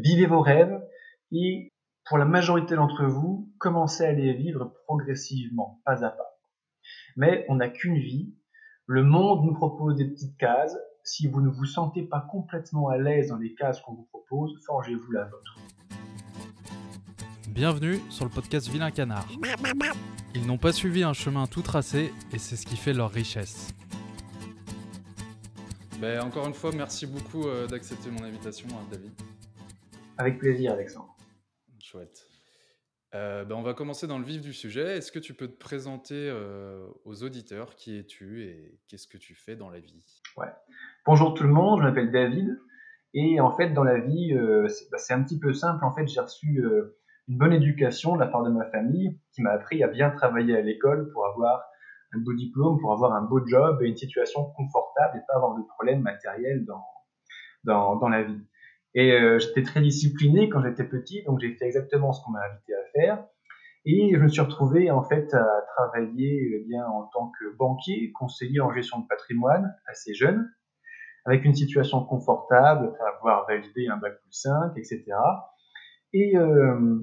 vivez vos rêves et pour la majorité d'entre vous, commencez à les vivre progressivement, pas à pas. Mais on n'a qu'une vie, le monde nous propose des petites cases, si vous ne vous sentez pas complètement à l'aise dans les cases qu'on vous propose, forgez-vous la vôtre. Bienvenue sur le podcast Vilain Canard. Ils n'ont pas suivi un chemin tout tracé et c'est ce qui fait leur richesse. Ben, encore une fois, merci beaucoup euh, d'accepter mon invitation, hein, David. Avec plaisir, Alexandre. Chouette. Euh, ben, on va commencer dans le vif du sujet. Est-ce que tu peux te présenter euh, aux auditeurs qui es-tu et qu'est-ce que tu fais dans la vie? Ouais. Bonjour tout le monde, je m'appelle David et en fait dans la vie bah, c'est un petit peu simple. En fait j'ai reçu une bonne éducation de la part de ma famille qui m'a appris à bien travailler à l'école pour avoir un beau diplôme, pour avoir un beau job et une situation confortable et pas avoir de problèmes matériels dans, dans, dans la vie. Et euh, j'étais très discipliné quand j'étais petit, donc j'ai fait exactement ce qu'on m'a invité à faire. Et je me suis retrouvé en fait à travailler eh bien en tant que banquier, conseiller en gestion de patrimoine assez jeune, avec une situation confortable, avoir validé un bac plus 5, etc. Et, euh,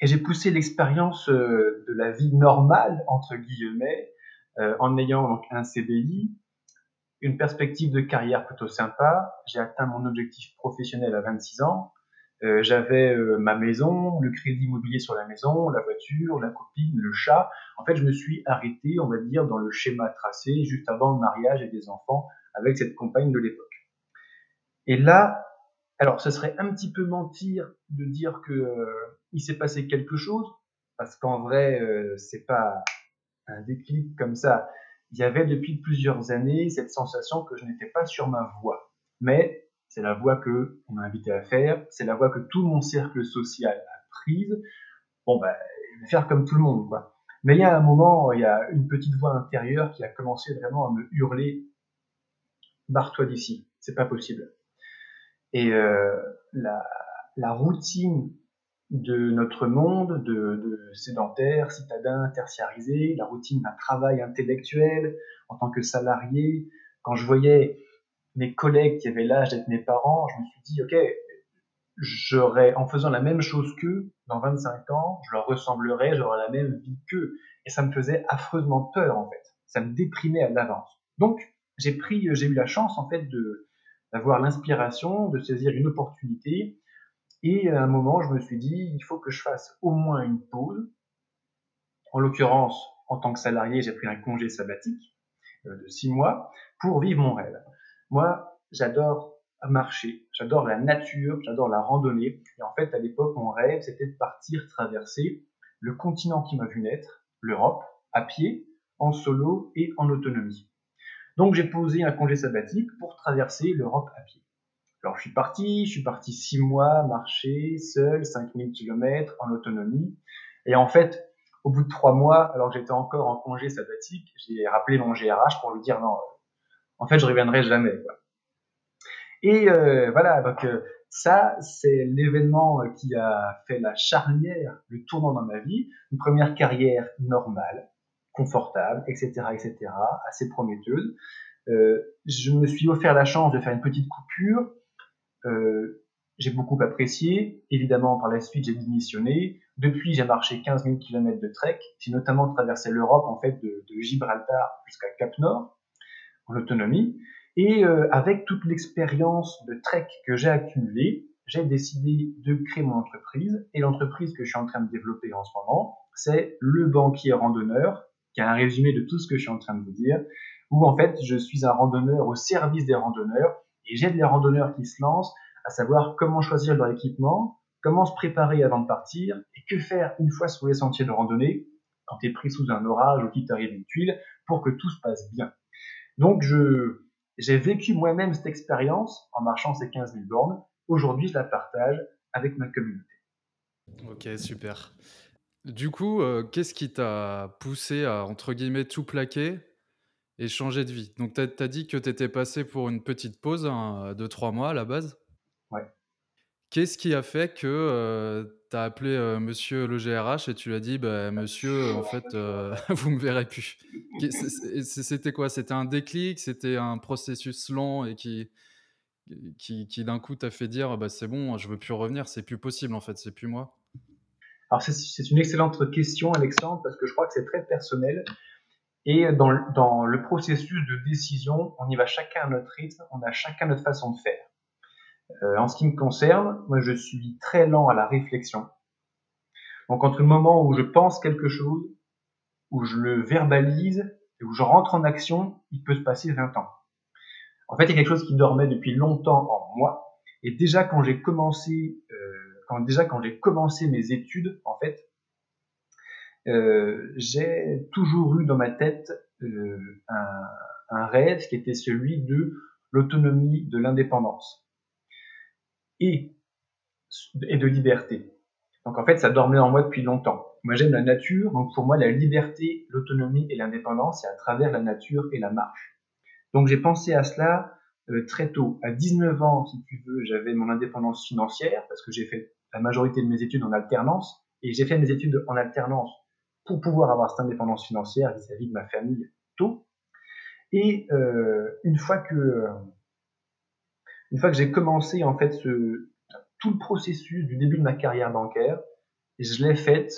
et j'ai poussé l'expérience euh, de la vie normale entre guillemets euh, en ayant donc un CDI, une perspective de carrière plutôt sympa. J'ai atteint mon objectif professionnel à 26 ans. Euh, j'avais euh, ma maison, le crédit immobilier sur la maison, la voiture, la copine, le chat. En fait, je me suis arrêté, on va dire, dans le schéma tracé juste avant le mariage et des enfants avec cette compagne de l'époque. Et là, alors, ce serait un petit peu mentir de dire que il s'est passé quelque chose, parce qu'en vrai, c'est pas un déclic comme ça. Il y avait depuis plusieurs années cette sensation que je n'étais pas sur ma voie. Mais c'est la voie que on m'a invité à faire, c'est la voie que tout mon cercle social a prise. Bon, ben, faire comme tout le monde, quoi. Mais il y a un moment, il y a une petite voix intérieure qui a commencé vraiment à me hurler barre-toi d'ici, c'est pas possible. Et euh, la, la routine de notre monde de, de sédentaire, citadin, tertiarisé, la routine d'un travail intellectuel en tant que salarié. Quand je voyais mes collègues qui avaient l'âge d'être mes parents, je me suis dit, OK, j'aurais, en faisant la même chose qu'eux, dans 25 ans, je leur ressemblerais, j'aurais la même vie qu'eux. Et ça me faisait affreusement peur, en fait. Ça me déprimait à l'avance. Donc, j'ai pris, j'ai eu la chance, en fait, de, d'avoir l'inspiration, de saisir une opportunité et à un moment, je me suis dit, il faut que je fasse au moins une pause. En l'occurrence, en tant que salarié, j'ai pris un congé sabbatique euh, de six mois pour vivre mon rêve. Moi, j'adore marcher, j'adore la nature, j'adore la randonnée. Et en fait, à l'époque, mon rêve, c'était de partir traverser le continent qui m'a vu naître, l'Europe, à pied, en solo et en autonomie. Donc j'ai posé un congé sabbatique pour traverser l'Europe à pied. Alors je suis parti, je suis parti six mois marcher seul, 5000 km en autonomie. Et en fait, au bout de trois mois, alors que j'étais encore en congé sabbatique, j'ai rappelé mon GRH pour lui dire non, en fait je reviendrai jamais. Et euh, voilà, donc euh, ça c'est l'événement qui a fait la charnière, le tournant dans ma vie. Une première carrière normale, confortable, etc., etc., assez prometteuse. Euh, je me suis offert la chance de faire une petite coupure euh, j'ai beaucoup apprécié. Évidemment, par la suite, j'ai démissionné. Depuis, j'ai marché 15 000 km de trek. J'ai notamment traversé l'Europe, en fait, de, Gibraltar jusqu'à Cap Nord, en autonomie. Et euh, avec toute l'expérience de trek que j'ai accumulée, j'ai décidé de créer mon entreprise. Et l'entreprise que je suis en train de développer en ce moment, c'est le banquier randonneur, qui a un résumé de tout ce que je suis en train de vous dire, où en fait, je suis un randonneur au service des randonneurs et j'aide les randonneurs qui se lancent à savoir comment choisir leur équipement, comment se préparer avant de partir et que faire une fois sur les sentiers de randonnée quand tu es pris sous un orage ou qu'il t'arrive une tuile pour que tout se passe bien. Donc je j'ai vécu moi-même cette expérience en marchant ces 15 000 bornes. Aujourd'hui, je la partage avec ma communauté. Ok, super. Du coup, euh, qu'est-ce qui t'a poussé à, entre guillemets, tout plaquer? Et changer de vie. Donc, tu as, dit que tu étais passé pour une petite pause hein, de trois mois à la base? Ouais. Qu'est-ce qui a fait que euh, tu as appelé euh, monsieur le GRH et tu lui as dit bah, Monsieur, en fait, euh, vous me verrez plus? C'était quoi? C'était un déclic? C'était un processus long et qui, qui, qui d'un coup t'a fait dire bah, c'est bon, je veux plus revenir, c'est plus possible en fait, c'est plus moi? Alors c'est une excellente question Alexandre parce que je crois que c'est très personnel et dans, le processus de décision, on y va chacun à notre rythme, on a chacun notre façon de faire. Euh, en ce qui me concerne, moi je suis très lent à la réflexion. Donc entre le moment où je pense quelque chose, où je le verbalise et où je rentre en action, il peut se passer 20 ans. En fait, il y a quelque chose qui dormait depuis longtemps en moi. Et déjà quand j'ai commencé, euh, quand, déjà quand j'ai commencé mes études, en fait, euh, j'ai toujours eu dans ma tête euh, un, rêve qui était celui de l'autonomie, de l'indépendance et, et de liberté. Donc en fait, ça dormait en moi depuis longtemps. Moi, j'aime la nature, donc pour moi, la liberté, l'autonomie et l'indépendance, c'est à travers la nature et la marche. Donc j'ai pensé à cela euh, très tôt. À 19 ans, si tu veux, j'avais mon indépendance financière parce que j'ai fait la majorité de mes études en alternance et j'ai fait mes études en alternance pour pouvoir avoir cette indépendance financière vis-à-vis de ma famille tôt. Et euh, une fois que une fois que j'ai commencé en fait tout le processus du début de ma carrière bancaire, je l'ai faite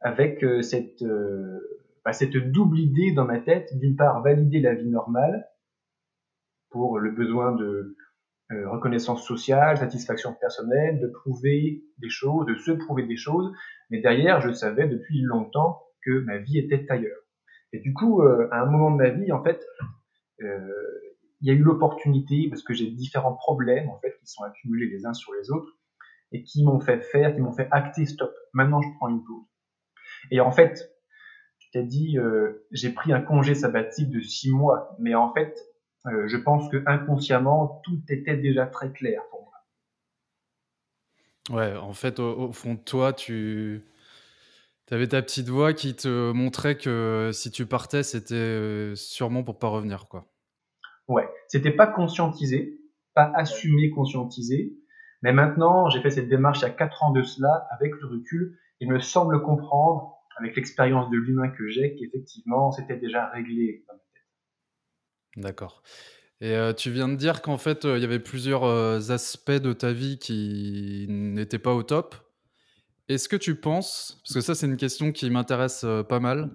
avec euh, euh, bah, cette double idée dans ma tête, d'une part valider la vie normale pour le besoin de euh, reconnaissance sociale, satisfaction personnelle, de prouver des choses, de se prouver des choses, mais derrière, je savais depuis longtemps que ma vie était ailleurs. Et du coup, à un moment de ma vie, en fait, il y a eu l'opportunité, parce que j'ai différents problèmes, en fait, qui sont accumulés les uns sur les autres, et qui m'ont fait faire, qui m'ont fait acter stop. Maintenant, je prends une pause. Et en fait, je t'ai dit, euh, j'ai pris un congé sabbatique de six mois, mais en fait, euh, je pense que inconsciemment, tout était déjà très clair pour moi. Ouais, en fait, au, fond de toi, tu avais ta petite voix qui te montrait que si tu partais, c'était euh, sûrement pour pas revenir, quoi. Ouais, c'était pas conscientisé, pas assumé, conscientisé. Mais maintenant, j'ai fait cette démarche il y a 4 ans de cela, avec le recul, il me semble comprendre, avec l'expérience de l'humain que j'ai, qu'effectivement, c'était déjà réglé. D'accord. Et euh, tu viens de dire qu'en fait, euh, il y avait plusieurs euh, aspects de ta vie qui n'étaient pas au top. Est-ce que tu penses, parce que ça c'est une question qui m'intéresse pas mal,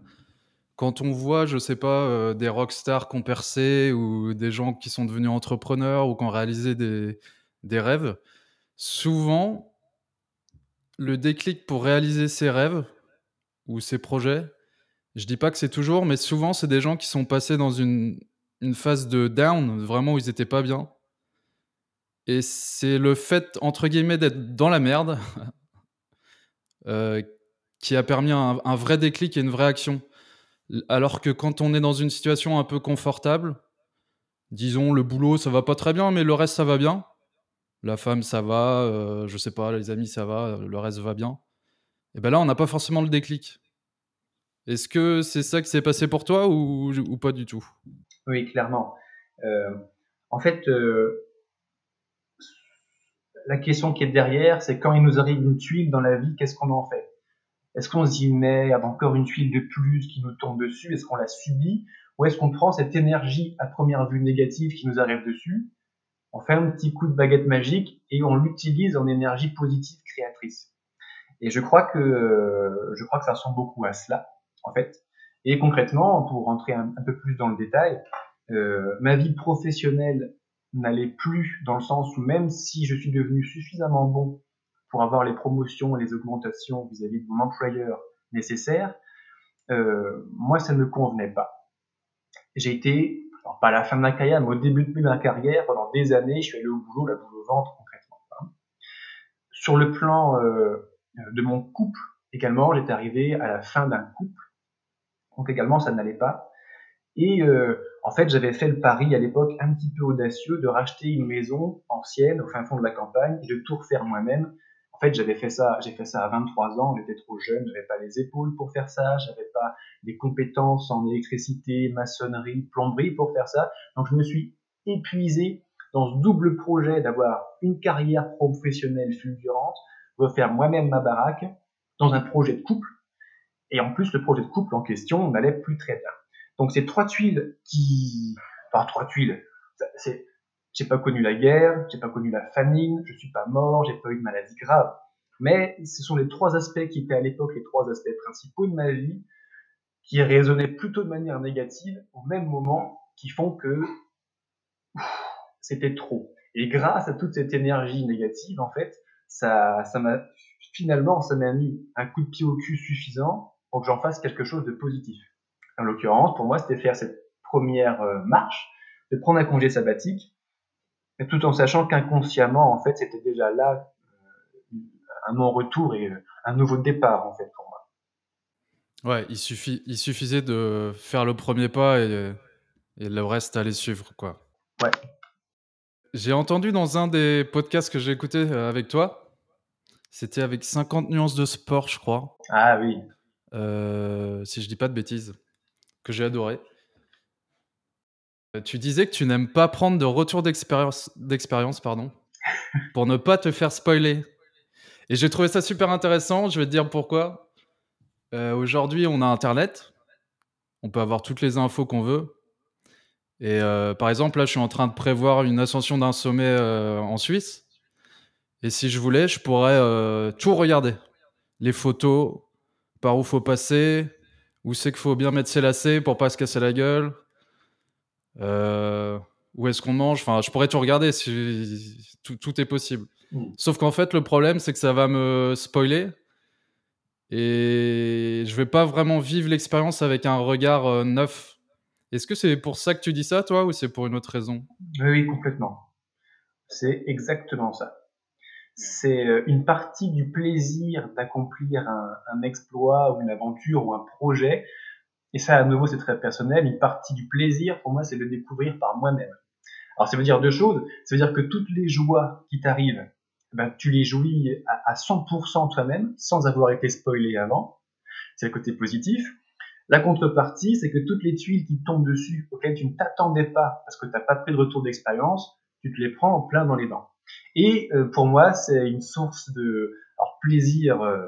quand on voit, je sais pas, des rockstars qui ont percé ou des gens qui sont devenus entrepreneurs ou qui ont réalisé des, des rêves, souvent, le déclic pour réaliser ses rêves ou ses projets, je dis pas que c'est toujours, mais souvent, c'est des gens qui sont passés dans une, une phase de down, vraiment où ils étaient pas bien. Et c'est le fait, entre guillemets, d'être dans la merde euh, qui a permis un, vrai déclic et une vraie action. Alors que quand on est dans une situation un peu confortable, disons le boulot ça va pas très bien, mais le reste ça va bien. La femme ça va, euh, je sais pas, les amis ça va, le reste va bien. Et ben là on n'a pas forcément le déclic. Est-ce que c'est ça qui s'est passé pour toi ou, pas du tout? Oui, clairement. Euh, en fait, euh, la question qui est derrière, c'est quand il nous arrive une tuile dans la vie, qu'est-ce qu'on en fait? Est-ce qu'on s'y met, encore une tuile de plus qui nous tombe dessus? Est-ce qu'on la subit? Ou est-ce qu'on prend cette énergie à première vue négative qui nous arrive dessus? On fait un petit coup de baguette magique et on l'utilise en énergie positive créatrice. Et je crois que je crois que ça ressemble beaucoup à cela, en fait. Et concrètement, pour rentrer un, peu plus dans le détail, euh, ma vie professionnelle n'allait plus dans le sens où même si je suis devenu suffisamment bon pour avoir les promotions et les augmentations vis-à-vis de mon employeur nécessaires, euh, moi, ça ne me convenait pas. J'ai été, alors pas à la fin de ma carrière, mais au début de ma carrière, pendant des années, je suis allé au boulot, la boule au ventre concrètement. Hein. Sur le plan euh, de mon couple, également, j'étais arrivé à la fin d'un couple, donc également, ça n'allait pas. Et euh, en fait, j'avais fait le pari à l'époque un petit peu audacieux de racheter une maison ancienne au fin fond de la campagne et de tout refaire moi-même en fait, j'avais fait ça, j'ai fait ça à 23 ans, j'étais trop jeune, j'avais pas les épaules pour faire ça, j'avais pas les compétences en électricité, maçonnerie, plomberie pour faire ça. Donc je me suis épuisé dans ce double projet d'avoir une carrière professionnelle fulgurante, refaire moi-même ma baraque dans un projet de couple. Et en plus, le projet de couple en question n'allait plus très bien. Donc ces trois tuiles qui, enfin trois tuiles, c'est j'ai pas connu la guerre, j'ai pas connu la famine, je suis pas mort, j'ai pas eu de maladie grave. Mais ce sont les trois aspects qui étaient à l'époque les trois aspects principaux de ma vie qui résonnaient plutôt de manière négative au même moment qui font que c'était trop. Et grâce à toute cette énergie négative, en fait, ça, ça m'a finalement, ça m'a mis un coup de pied au cul suffisant pour que j'en fasse quelque chose de positif. En l'occurrence, pour moi, c'était faire cette première euh, marche, de prendre un congé sabbatique, tout en sachant qu'inconsciemment, en fait, c'était déjà là euh, un non-retour et euh, un nouveau départ, en fait, pour moi. Ouais, il, suffit, il suffisait de faire le premier pas et, et le reste allait suivre, quoi. Ouais. J'ai entendu dans un des podcasts que j'ai écouté avec toi, c'était avec 50 nuances de sport, je crois. Ah oui. Euh, si je dis pas de bêtises, que j'ai adoré. Euh, tu disais que tu n'aimes pas prendre de retour d'expérience, pardon, pour ne pas te faire spoiler. Et j'ai trouvé ça super intéressant. Je vais te dire pourquoi. Euh, aujourd'hui, on a Internet. On peut avoir toutes les infos qu'on veut. Et par exemple, là, je suis en train de prévoir une ascension d'un sommet en Suisse. Et si je voulais, je pourrais tout regarder. Les photos, par où faut passer, où c'est qu'il faut bien mettre ses lacets pour pas se casser la gueule, euh, où est-ce qu'on mange. Enfin, je pourrais tout regarder. Si, tout, est possible. Mm. Sauf qu'en fait, le problème, c'est que ça va me spoiler. Et je vais pas vraiment vivre l'expérience avec un regard euh, neuf. Est-ce que c'est pour ça que tu dis ça, toi, ou c'est pour une autre raison? Oui, complètement. C'est exactement ça c'est euh, une partie du plaisir d'accomplir un, exploit ou une aventure ou un projet. Et ça, à nouveau, c'est très personnel. Une partie du plaisir, pour moi, c'est le découvrir par moi-même. Alors, ça veut dire deux choses. Ça veut dire que toutes les joies qui t'arrivent, ben, tu les jouis à, 100% toi-même, sans avoir été spoilé avant. C'est le côté positif. La contrepartie, c'est que toutes les tuiles qui tombent dessus, auxquelles tu ne t'attendais pas, parce que tu n'as pas pris de retour d'expérience, tu te les prends en plein dans les dents. Et euh, pour moi, c'est une source de alors, plaisir. Euh,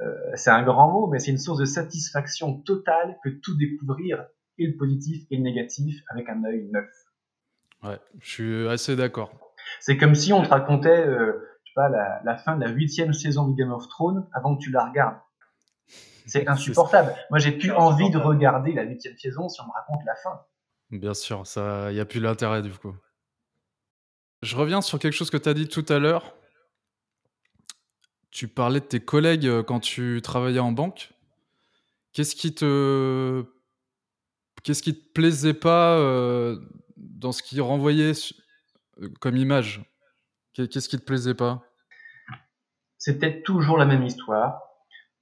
euh, c'est un grand mot, mais c'est une source de satisfaction totale que tout découvrir, et le positif et le négatif, avec un œil neuf. Ouais, je suis assez d'accord. C'est comme si on te racontait, je sais pas, la, la, fin de la huitième saison de Game of Thrones avant que tu la regardes. C'est insupportable. Moi, j'ai plus envie de regarder la huitième saison si on me raconte la fin. Bien sûr, ça, il y a plus l'intérêt du coup. Je reviens sur quelque chose que tu as dit tout à l'heure. Tu parlais de tes collègues euh, quand tu travaillais en banque. Qu'est-ce qui te qui te plaisait pas euh, dans ce qu'ils renvoyaient euh, comme image? Qu'est-ce qui te plaisait pas? C'était toujours la même histoire.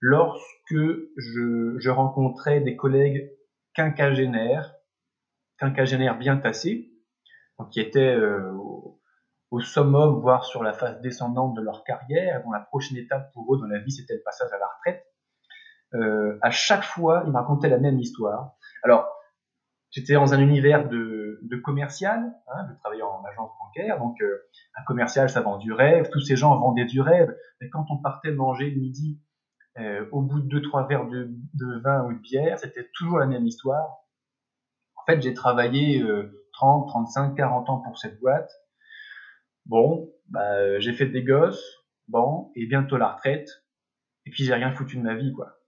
Lorsque je, rencontrais des collègues quinquagénaires, quinquagénaires bien tassés, qui étaient summum, voire sur la phase descendante de leur carrière, dont la prochaine étape pour eux dans la vie, c'était le passage à la retraite. Euh, à chaque fois, ils me racontaient la même histoire. Alors, j'étais dans un univers de, de commercial, hein, je travaillais en agence bancaire, donc euh, un commercial, ça vend du rêve, tous ces gens vendaient du rêve, mais quand on partait manger le midi, euh, au bout de deux, trois verres de, de, vin ou de bière, c'était toujours la même histoire. En fait, j'ai travaillé 30, 35, 40 ans pour cette boîte. Bon, bah, euh, j'ai fait des gosses, bon, et bientôt la retraite, et puis j'ai rien foutu de ma vie, quoi.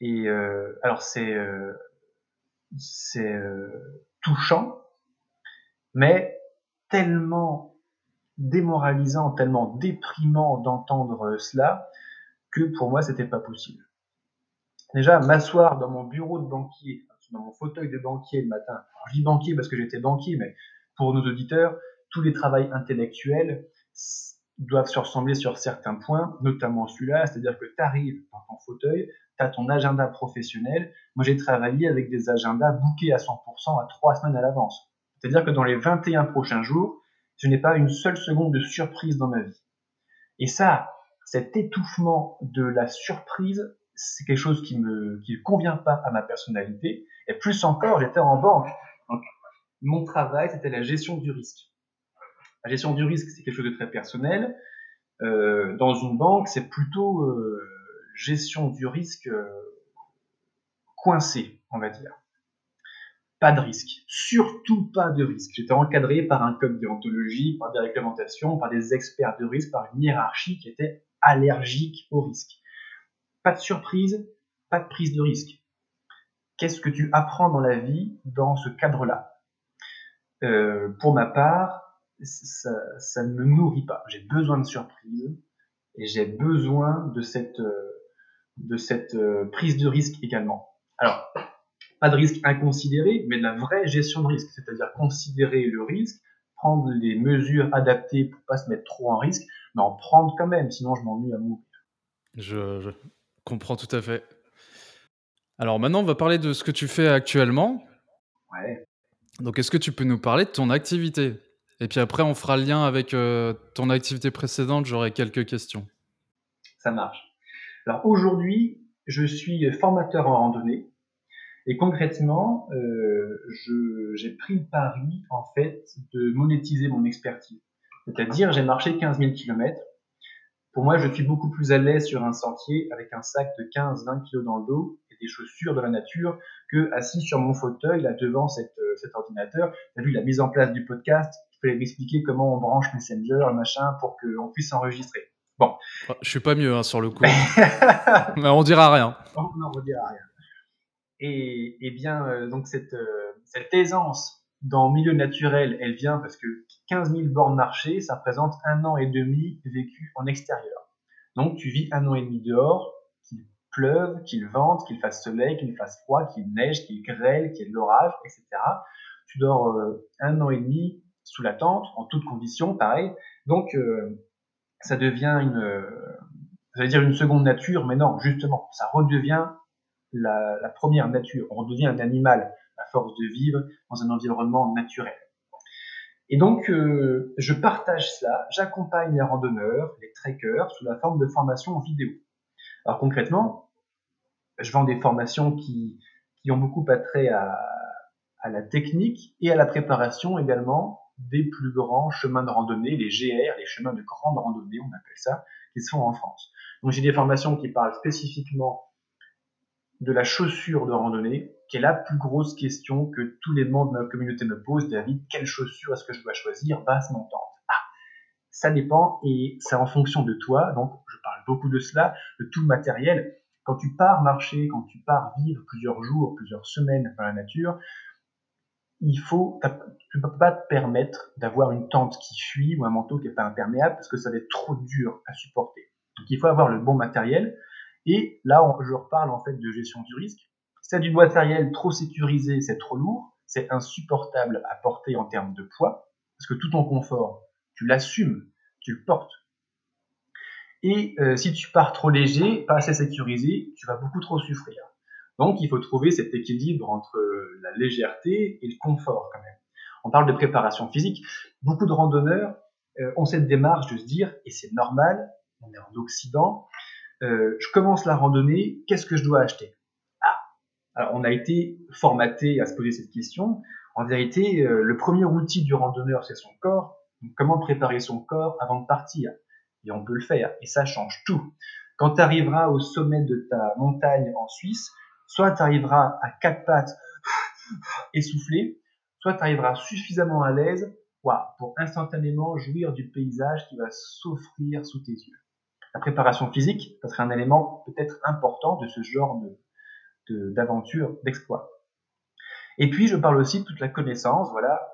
Et euh, alors c'est euh, touchant, mais tellement démoralisant, tellement déprimant d'entendre cela que pour moi c'était pas possible. Déjà m'asseoir dans mon bureau de banquier, dans mon fauteuil de banquier le matin. Je dis banquier parce que j'étais banquier, mais pour nos auditeurs, tous les travails intellectuels doivent se ressembler sur certains points, notamment celui-là, c'est-à-dire que tu arrives dans ton fauteuil, tu as ton agenda professionnel. Moi, j'ai travaillé avec des agendas bookés à 100% à trois semaines à l'avance. C'est-à-dire que dans les 21 prochains jours, je n'ai pas une seule seconde de surprise dans ma vie. Et ça, cet étouffement de la surprise, c'est quelque chose qui qui ne convient pas à ma personnalité. Et plus encore, j'étais en banque. Donc, mon travail, c'était la gestion du risque. La gestion du risque, c'est quelque chose de très personnel. Euh, dans une banque, c'est plutôt euh, gestion du risque euh, coincé, on va dire. pas de risque. Surtout pas de risque. J'étais encadré par un code déontologie, par des réglementations, par des experts de risque, par une hiérarchie qui était allergique au risque. Pas de surprise, pas de prise de risque. Qu'est-ce que tu apprends dans la vie dans ce cadre-là? Pour ma part, ça, ça, ne me nourrit pas. J'ai besoin de surprise et j'ai besoin de cette, euh, de cette euh, prise de risque également. Alors, pas de risque inconsidéré, mais de la vraie gestion de risque, c'est-à-dire considérer le risque, prendre les mesures adaptées pour pas se mettre trop en risque, mais en prendre quand même, sinon je m'ennuie à mourir. Je, je, comprends tout à fait. Alors maintenant, on va parler de ce que tu fais actuellement. Ouais. Donc, est-ce que tu peux nous parler de ton activité? Et puis après, on fera le lien avec euh, ton activité précédente. J'aurai quelques questions. Ça marche. Alors aujourd'hui, je suis formateur en randonnée. Et concrètement, euh, j'ai pris le pari, en fait, de monétiser mon expertise. C'est-à-dire, j'ai marché 15 000 km. Pour moi, je suis beaucoup plus à l'aise sur un sentier avec un sac de 15-20 kg dans le dos et des chaussures de la nature que assis sur mon fauteuil, là, devant euh, cet ordinateur. Tu as vu la mise en place du podcast, il fallait m'expliquer comment on branche Messenger, machin, pour qu'on puisse enregistrer. Bon. Je suis pas mieux hein, sur le coup. Mais on dira rien. On n'en dira rien. Et, et bien, euh, donc cette, euh, cette aisance dans le milieu naturel, elle vient parce que 15 000 bornes marchées, ça représente un an et demi vécu en extérieur. Donc tu vis un an et demi dehors, qu'il pleuve, qu'il vente, qu'il fasse soleil, qu'il fasse froid, qu'il neige, qu'il grêle, qu'il y ait de l'orage, etc. Tu dors euh, un an et demi sous la tente, en toutes conditions, pareil. Donc euh, ça devient une, euh, dire une seconde nature, mais non, justement, ça redevient la, première nature. On redevient un animal à force de vivre dans un environnement naturel. Et donc, euh, je partage cela, j'accompagne les randonneurs, les trekkers, sous la forme de formations vidéo. Alors concrètement, je vends des formations qui, qui ont beaucoup attrait à, à la technique et à la préparation également des plus grands chemins de randonnée, les GR, les chemins de grande randonnée, on appelle ça, qui sont en France. Donc j'ai des formations qui parlent spécifiquement de la chaussure de randonnée, qui est la plus grosse question que tous les membres de ma communauté me posent. David, quelle chaussure est-ce que je dois choisir? Basse montante. Ah, ça dépend et c'est en fonction de toi. Donc, je parle beaucoup de cela, de tout le matériel. Quand tu pars marcher, quand tu pars vivre plusieurs jours, plusieurs semaines dans la nature, il faut, tu ne peux pas te permettre d'avoir une tente qui fuit ou un manteau qui n'est pas imperméable parce que ça va être trop dur à supporter. Donc, il faut avoir le bon matériel. Et là, je reparle en fait de gestion du risque. C'est du matériel trop sécurisé, c'est trop lourd, c'est insupportable à porter en termes de poids, parce que tout ton confort, tu l'assumes, tu le portes. Et euh, si tu pars trop léger, pas assez sécurisé, tu vas beaucoup trop souffrir. Donc il faut trouver cet équilibre entre la légèreté et le confort quand même. On parle de préparation physique. Beaucoup de randonneurs euh, ont cette démarche de se dire, et c'est normal, on est en Occident, euh, je commence la randonnée, qu'est-ce que je dois acheter? Ah, alors on a été formaté à se poser cette question. En vérité, euh, le premier outil du randonneur, c'est son corps. Comment préparer son corps avant de partir? Et on peut le faire, et ça change tout. Quand tu arriveras au sommet de ta montagne en Suisse, soit tu arriveras à quatre pattes essoufflé, soit tu arriveras suffisamment à l'aise pour instantanément jouir du paysage qui va s'offrir sous tes yeux la préparation physique, ça serait un élément peut-être important de ce genre de, d'aventure, d'exploit. Et puis, je parle aussi de toute la connaissance, voilà,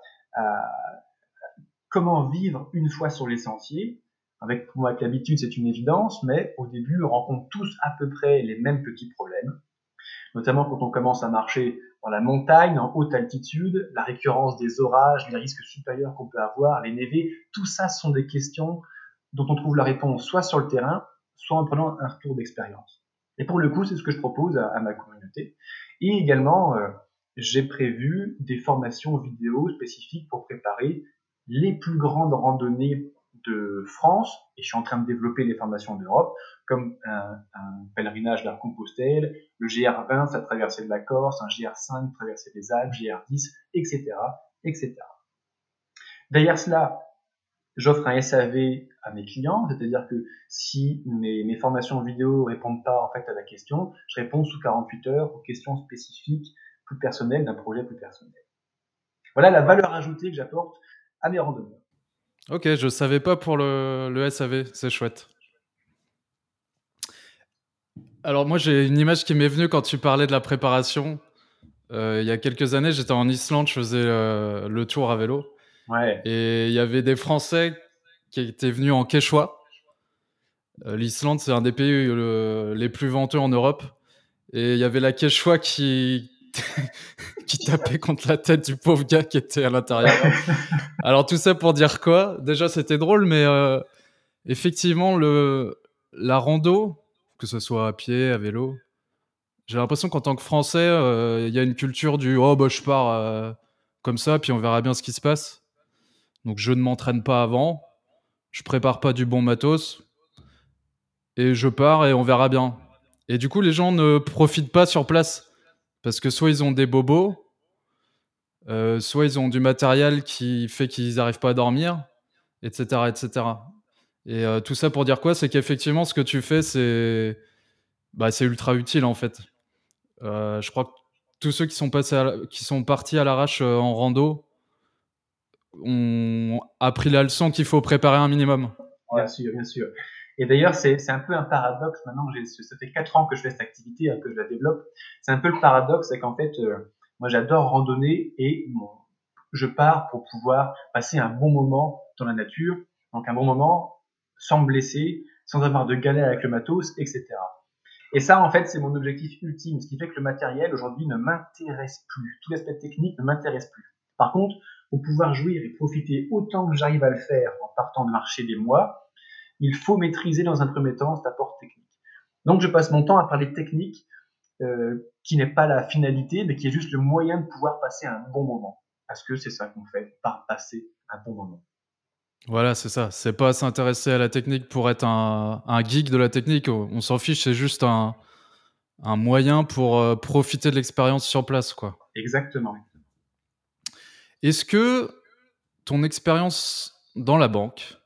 comment vivre une fois sur les sentiers. Avec, moi, avec l'habitude, c'est une évidence, mais au début, on rencontre tous à peu près les mêmes petits problèmes. Notamment quand on commence à marcher dans la montagne, en haute altitude, la récurrence des orages, les risques supérieurs qu'on peut avoir, les névés, tout ça sont des questions dont on trouve la réponse soit sur le terrain, soit en prenant un retour d'expérience. Et pour le coup, c'est ce que je propose à, ma communauté. Et également, euh, j'ai prévu des formations vidéo spécifiques pour préparer les plus grandes randonnées de France, et je suis en train de développer les formations d'Europe, comme un, un pèlerinage d'art Compostelle, le GR20, sa traversée de la Corse, un GR5, traversée des Alpes, GR10, etc., etc. Derrière cela, j'offre un SAV à mes clients, c'est-à-dire que si mes, mes, formations vidéo répondent pas en fait à la question, je réponds sous 48 heures aux questions spécifiques plus personnel, d'un projet plus personnel. Voilà la valeur ajoutée que j'apporte à mes randonnées. Ok, je savais pas pour le, le SAV, c'est chouette. Alors moi j'ai une image qui m'est venue quand tu parlais de la préparation. Euh, il y a quelques années, j'étais en Islande, je faisais euh, le tour à vélo. Ouais. Et il y avait des Français qui étaient venus en Quechua. Euh, L'Islande, c'est un des pays les plus venteux en Europe. Et il y avait la Quechua qui, qui tapait contre la tête du pauvre gars qui était à l'intérieur. Alors tout ça pour dire quoi? Déjà, c'était drôle, mais effectivement, le, la rando, que ce soit à pied, à vélo, j'ai l'impression qu'en tant que Français, euh, il y a une culture du oh bah je pars euh, comme ça, puis on verra bien ce qui se passe. Donc je ne m'entraîne pas avant, je prépare pas du bon matos, et je pars et on verra bien. Et du coup, les gens ne profitent pas sur place parce que soit ils ont des bobos, euh, soit ils ont du matériel qui fait qu'ils n'arrivent pas à dormir, etc., etc. Et tout ça pour dire quoi? C'est qu'effectivement, ce que tu fais, c'est bah, ultra utile en fait. Euh, je crois que tous ceux qui sont, passés qui sont partis à l'arrache euh, en rando ont appris la leçon qu'il faut préparer un minimum. Bien sûr, bien sûr. Et d'ailleurs, c'est un peu un paradoxe maintenant. Ça fait 4 ans que je fais cette activité, hein, que je la développe. C'est un peu le paradoxe, c'est qu'en fait, euh, moi j'adore randonner et je pars pour pouvoir passer un bon moment dans la nature. Donc un bon moment sans blesser, sans avoir de galère avec le matos, etc. Et ça, en fait, c'est mon objectif ultime, ce qui fait que le matériel aujourd'hui ne m'intéresse plus. Tout l'aspect technique ne m'intéresse plus. Par contre, pour pouvoir jouir et profiter autant que j'arrive à le faire en partant de marcher des mois, il faut maîtriser dans un premier temps cet apport technique. Donc, je passe mon temps à parler technique, euh, qui n'est pas la finalité, mais qui est juste le moyen de pouvoir passer un bon moment. Parce que c'est ça qu'on fait, par passer un bon moment. Voilà, c'est ça. C'est pas s'intéresser à la technique pour être un, geek de la technique. On s'en fiche, c'est juste un, moyen pour euh, profiter de l'expérience sur place, quoi. Exactement. Est-ce que ton expérience dans la banque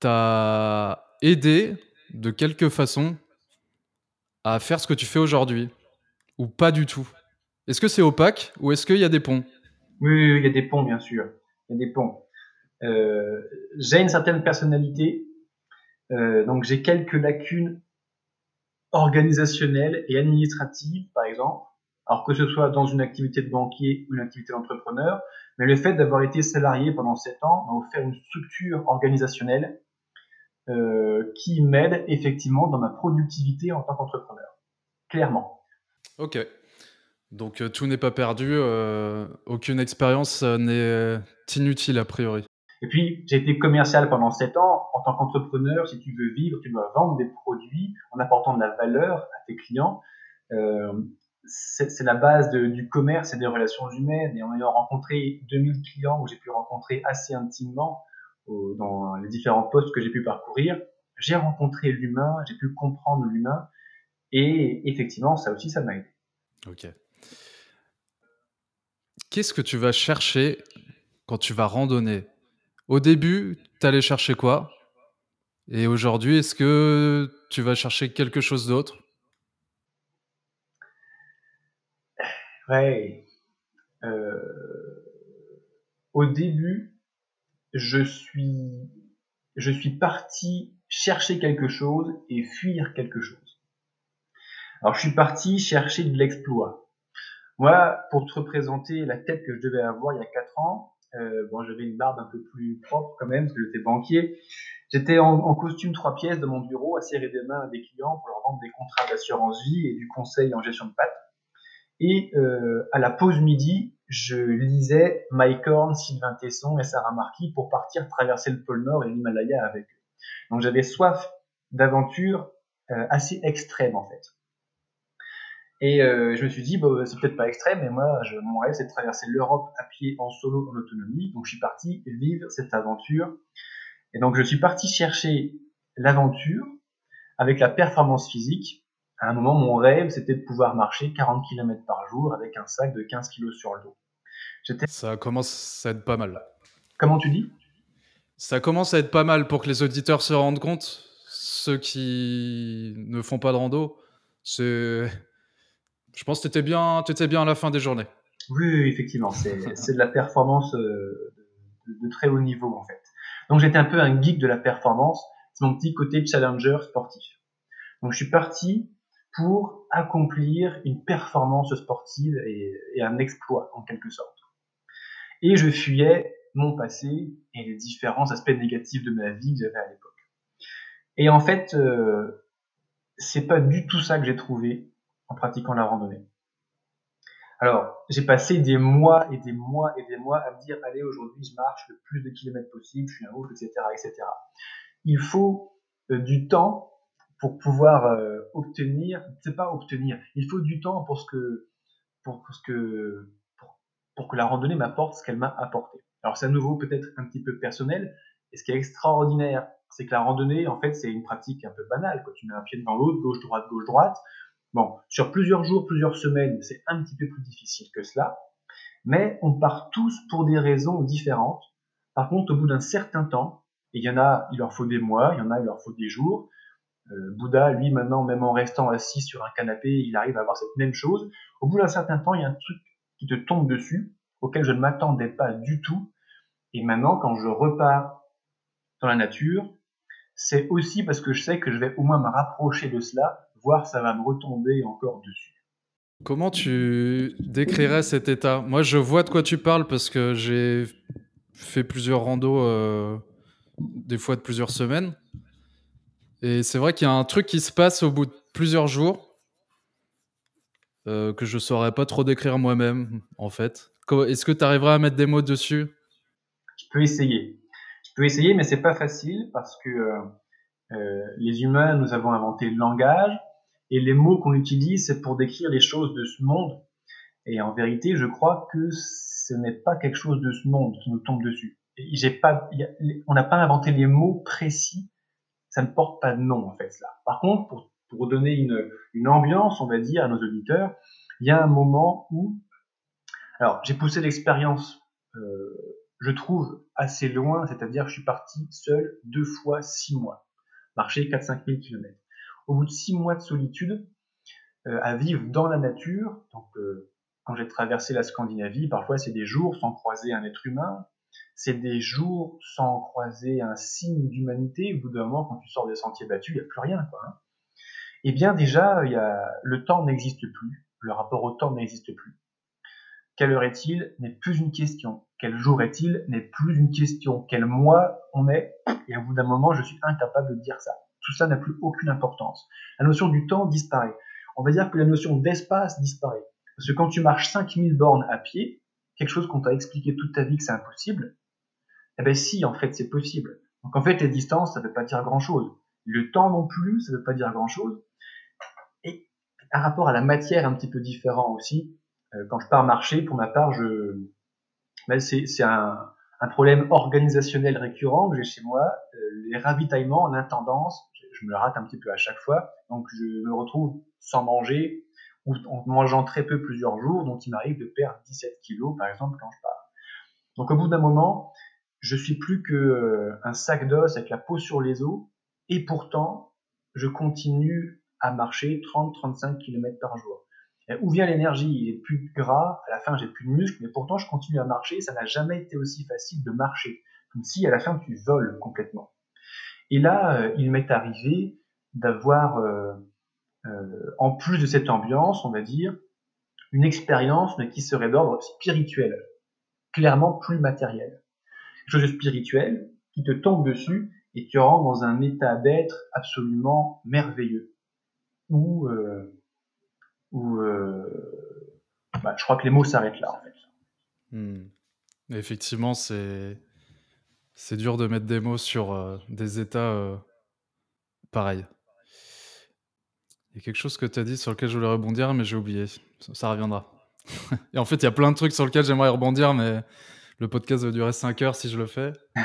t'a aidé de quelque façon à faire ce que tu fais aujourd'hui Ou pas du tout? Est-ce que c'est opaque ou est-ce qu'il y a des ponts? Oui, il y a des ponts, bien sûr. Il y a des ponts. Euh, j'ai une certaine personnalité, euh, donc j'ai quelques lacunes organisationnelles et administratives, par exemple. Alors que ce soit dans une activité de banquier ou une activité d'entrepreneur, mais le fait d'avoir été salarié pendant 7 ans m'a offert une structure organisationnelle euh, qui m'aide effectivement dans ma productivité en tant qu'entrepreneur. Clairement. Ok. Donc tout n'est pas perdu, aucune expérience n'est inutile a priori. Et puis, j'ai été commercial pendant 7 ans. En tant qu'entrepreneur, si tu veux vivre, tu dois vendre des produits en apportant de la valeur à tes clients. Euh, c'est la base de, du commerce et des relations humaines. Et en ayant rencontré 2000 clients que j'ai pu rencontrer assez intimement dans les différents postes que j'ai pu parcourir, j'ai rencontré l'humain, j'ai pu comprendre l'humain. Et effectivement, ça aussi, ça m'a aidé. Ok. Qu'est-ce que tu vas chercher quand tu vas randonner? Au début, tu allais chercher quoi? Et aujourd'hui, est-ce que tu vas chercher quelque chose d'autre? Ouais. Euh, au début, je suis, je suis parti chercher quelque chose et fuir quelque chose. Alors, je suis parti chercher de l'exploit. Moi, pour te représenter la tête que je devais avoir il y a 4 ans, euh, bon, j'avais une barbe un peu plus propre quand même, parce que j'étais banquier. J'étais en, costume trois pièces de mon bureau, à serrer des mains à des clients pour leur vendre des contrats d'assurance vie et du conseil en gestion de patte. Et euh, à la pause midi, je lisais Mike Horn, Sylvain Tesson et Sarah Marquis pour partir traverser le pôle Nord et l'Himalaya avec eux. Donc j'avais soif d'aventure euh, assez extrême en fait. Et euh, je me suis dit, bah, c'est peut-être pas extrême, mais moi, je, mon rêve, c'est de traverser l'Europe à pied, en solo, en autonomie. Donc, je suis parti vivre cette aventure. Et donc, je suis parti chercher l'aventure avec la performance physique. À un moment, mon rêve, c'était de pouvoir marcher 40 km par jour avec un sac de 15 kg sur le dos. Ça commence à être pas mal. Comment tu dis? Ça commence à être pas mal pour que les auditeurs se rendent compte. Ceux qui ne font pas de rando, Je pense que tu étais bien, étais bien à la fin des journées. Oui, effectivement, c'est de la performance euh, de, de, très haut niveau en fait. Donc j'étais un peu un geek de la performance, c'est mon petit côté challenger sportif. Donc je suis parti pour accomplir une performance sportive et, un exploit en quelque sorte. Et je fuyais mon passé et les différents aspects négatifs de ma vie que j'avais à l'époque. Et en fait, euh, c'est pas du tout ça que j'ai trouvé en pratiquant la randonnée. Alors, j'ai passé des mois et des mois et des mois à me dire, allez, aujourd'hui, je marche le plus de kilomètres possible, je suis un ouf, etc., etc. Il faut euh, du temps pour pouvoir euh, obtenir, c'est pas obtenir, il faut du temps pour ce que, pour ce que, pour, pour que la randonnée m'apporte ce qu'elle m'a apporté. Alors, c'est à nouveau peut-être un petit peu personnel, et ce qui est extraordinaire, c'est que la randonnée, en fait, c'est une pratique un peu banale. Quand tu mets un pied devant l'autre, gauche, droite, gauche, droite. Bon, sur plusieurs jours, plusieurs semaines, c'est un petit peu plus difficile que cela. Mais on part tous pour des raisons différentes. Par contre, au bout d'un certain temps, et il y en a, il leur faut des mois, il y en a, il leur faut des jours. Euh, Bouddha, lui, maintenant, même en restant assis sur un canapé, il arrive à avoir cette même chose. Au bout d'un certain temps, il y a un truc qui te tombe dessus, auquel je ne m'attendais pas du tout. Et maintenant, quand je repars dans la nature, c'est aussi parce que je sais que je vais au moins me rapprocher de cela, voir ça va me retomber encore dessus. Comment tu décrirais cet état? Moi, je vois de quoi tu parles parce que j'ai fait plusieurs randos, euh, des fois de plusieurs semaines. Et c'est vrai qu'il y a un truc qui se passe au bout de plusieurs jours euh, que je saurais pas trop décrire moi-même, en fait. Est-ce que tu arriveras à mettre des mots dessus? Je peux essayer. Je peux essayer, mais c'est pas facile parce que euh, euh, les humains, nous avons inventé le langage et les mots qu'on utilise, c'est pour décrire les choses de ce monde. Et en vérité, je crois que ce n'est pas quelque chose de ce monde qui nous tombe dessus. On n'a pas inventé les mots précis. Ça ne porte pas de nom en fait là. Par contre, pour, donner une, une ambiance, on va dire à nos auditeurs, il y a un moment où, alors j'ai poussé l'expérience euh, je trouve, assez loin, c'est-à-dire je suis parti seul deux fois six mois, marcher 4-5 000 km. Au bout de six mois de solitude, euh, à vivre dans la nature, donc euh, quand j'ai traversé la Scandinavie, parfois c'est des jours sans croiser un être humain, c'est des jours sans croiser un signe d'humanité. Au bout d'un moment, quand tu sors des sentiers battus, il n'y a plus rien. Quoi, hein. Eh bien déjà, le temps n'existe plus, le rapport au temps n'existe plus. Quelle heure est-il n'est plus une question. Quel jour est-il n'est plus une question. Quel mois on est Et au bout d'un moment, je suis incapable de dire ça. Tout ça n'a plus aucune importance. La notion du temps disparaît. On va dire que la notion d'espace disparaît. Parce que quand tu marches 5000 bornes à pied, quelque chose qu'on t'a expliqué toute ta vie que c'est impossible, eh ben si, en fait, c'est possible. Donc en fait, les distances, ça ne veut pas dire grand-chose. Le temps non plus, ça ne veut pas dire grand-chose. Et un rapport à la matière un petit peu différent aussi. Euh, quand je pars marcher, pour ma part, je, ben c'est un, un, problème organisationnel récurrent que j'ai chez moi. Euh, les ravitaillements, l'intendance, je, je me rate un petit peu à chaque fois. Donc je me retrouve sans manger ou en mangeant très peu plusieurs jours. Donc il m'arrive de perdre 17 kilos, par exemple, quand je pars. Donc au bout d'un moment, je suis plus que euh, un sac d'os avec la peau sur les os. Et pourtant, je continue à marcher 30-35 km par jour. Où vient l'énergie? Il est plus gras, à la fin j'ai plus de muscles, mais pourtant je continue à marcher. Ça n'a jamais été aussi facile de marcher, comme si à la fin tu voles complètement. Et là, euh, il m'est arrivé d'avoir, euh, euh, en plus de cette ambiance, on va dire, une expérience qui serait d'ordre spirituel, clairement plus matériel. Chose de qui te tombe dessus et tu rentres dans un état d'être absolument merveilleux, où euh, où euh, bah, je crois que les mots s'arrêtent là en fait. Hmm. Effectivement, c'est c'est dur de mettre des mots sur euh, des états pareils. Il y a quelque chose que tu as dit sur lequel je voulais rebondir, mais j'ai oublié. Ça, ça reviendra. Et en fait, il y a plein de trucs sur lesquels j'aimerais rebondir, mais le podcast va durer 5 heures si je le fais.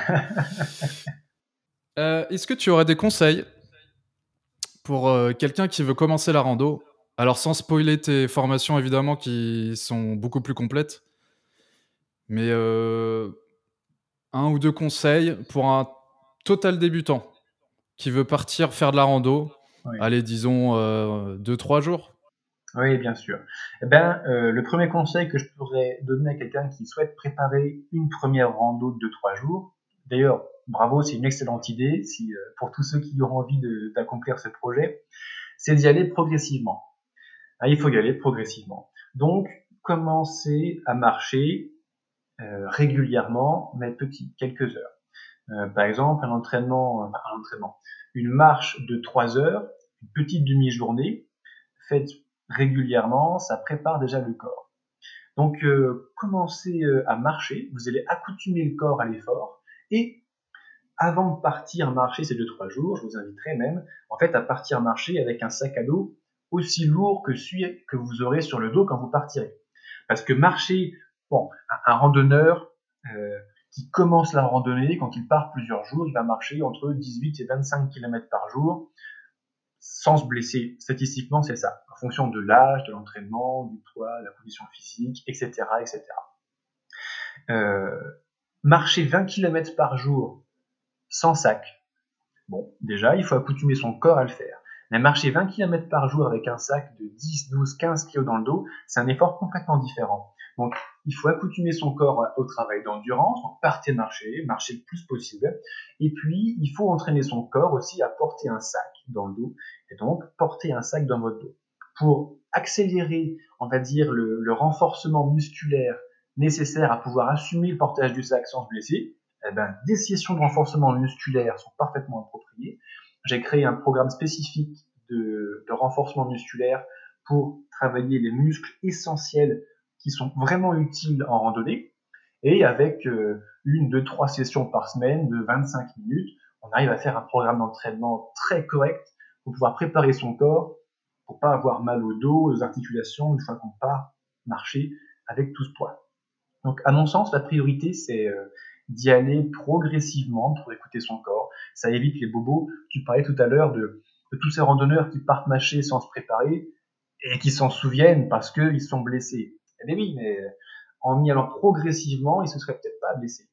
Euh, Est-ce que tu aurais des conseils pour euh, quelqu'un qui veut commencer la rando? Alors sans spoiler tes formations évidemment qui sont beaucoup plus complètes, mais euh, un ou deux conseils pour un total débutant qui veut partir faire de la rando, Oui. allez disons euh, deux trois jours. Oui, bien sûr. Eh ben, euh, le premier conseil que je pourrais donner à quelqu'un qui souhaite préparer une première rando de 3 jours, d'ailleurs, bravo, c'est une excellente idée si, euh, pour tous ceux qui auront envie d'accomplir ce projet, c'est d'y aller progressivement. Ah, il faut y aller progressivement. Donc, commencer à marcher euh, régulièrement, mais petit, quelques heures. Euh, par exemple, un entraînement, un entraînement, une marche de 3 heures, une petite demi-journée, faite régulièrement, ça prépare déjà le corps. Donc, euh, commencez euh, à marcher, vous allez accoutumer le corps à l'effort, et avant de partir marcher ces 2-3 jours, je vous inviterai même, en fait, à partir marcher avec un sac à dos aussi lourd que celui que vous aurez sur le dos quand vous partirez. Parce que marcher, bon, un, randonneur euh, qui commence la randonnée, quand il part plusieurs jours, il va marcher entre 18 et 25 km par jour sans se blesser. Statistiquement, c'est ça, en fonction de l'âge, de l'entraînement, du poids, de la condition physique, etc. etc. Euh, marcher 20 km par jour sans sac, bon, déjà, il faut accoutumer son corps à le faire. Mais marcher 20 km par jour avec un sac de 10, 12, 15 kg dans le dos, c'est un effort complètement différent. Donc, il faut accoutumer son corps au travail d'endurance, donc partez marcher, marcher le plus possible. Et puis, il faut entraîner son corps aussi à porter un sac dans le dos, et donc porter un sac dans votre dos. Pour accélérer, on va dire, le, renforcement musculaire nécessaire à pouvoir assumer le portage du sac sans se blesser, eh ben, des sessions de renforcement musculaire sont parfaitement appropriées. J'ai créé un programme spécifique de, renforcement musculaire pour travailler les muscles essentiels qui sont vraiment utiles en randonnée. Et avec euh, une, deux, trois sessions par semaine de 25 minutes, on arrive à faire un programme d'entraînement très correct pour pouvoir préparer son corps pour pas avoir mal au dos, aux articulations une fois qu'on part marcher avec tout ce poids. Donc, à mon sens, la priorité, c'est euh, d'y aller progressivement pour écouter son corps. Ça évite les bobos. Tu parlais tout à l'heure de, tous ces randonneurs qui partent marcher sans se préparer et qui s'en souviennent parce qu'ils sont blessés. Eh oui, mais en y allant progressivement, il se serait peut-être pas blessé.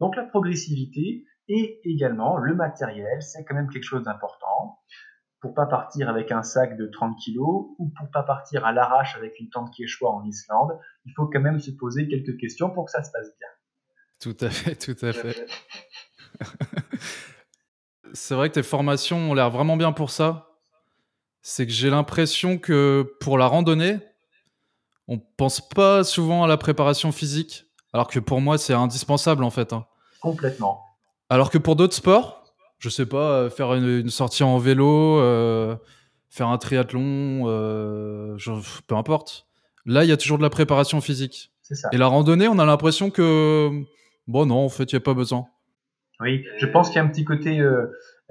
Donc la progressivité et également le matériel, c'est quand même quelque chose d'important. Pour pas partir avec un sac de 30 kg ou pour pas partir à l'arrache avec une tente Quechua en Islande, il faut quand même se poser quelques questions pour que ça se passe bien. Tout à fait, tout à fait. c'est vrai que tes formations ont l'air vraiment bien pour ça. C'est que j'ai l'impression que pour la randonnée, on pense pas souvent à la préparation physique, alors que pour moi, c'est indispensable en fait. Hein. Complètement. Alors que pour d'autres sports, je sais pas, euh, faire une, sortie en vélo, euh, faire un triathlon, euh, peu importe. Là, il y a toujours de la préparation physique. Ça. Et la randonnée, on a l'impression que, bon, non, en fait, il n'y a pas besoin. Oui, je pense qu'il y a un petit côté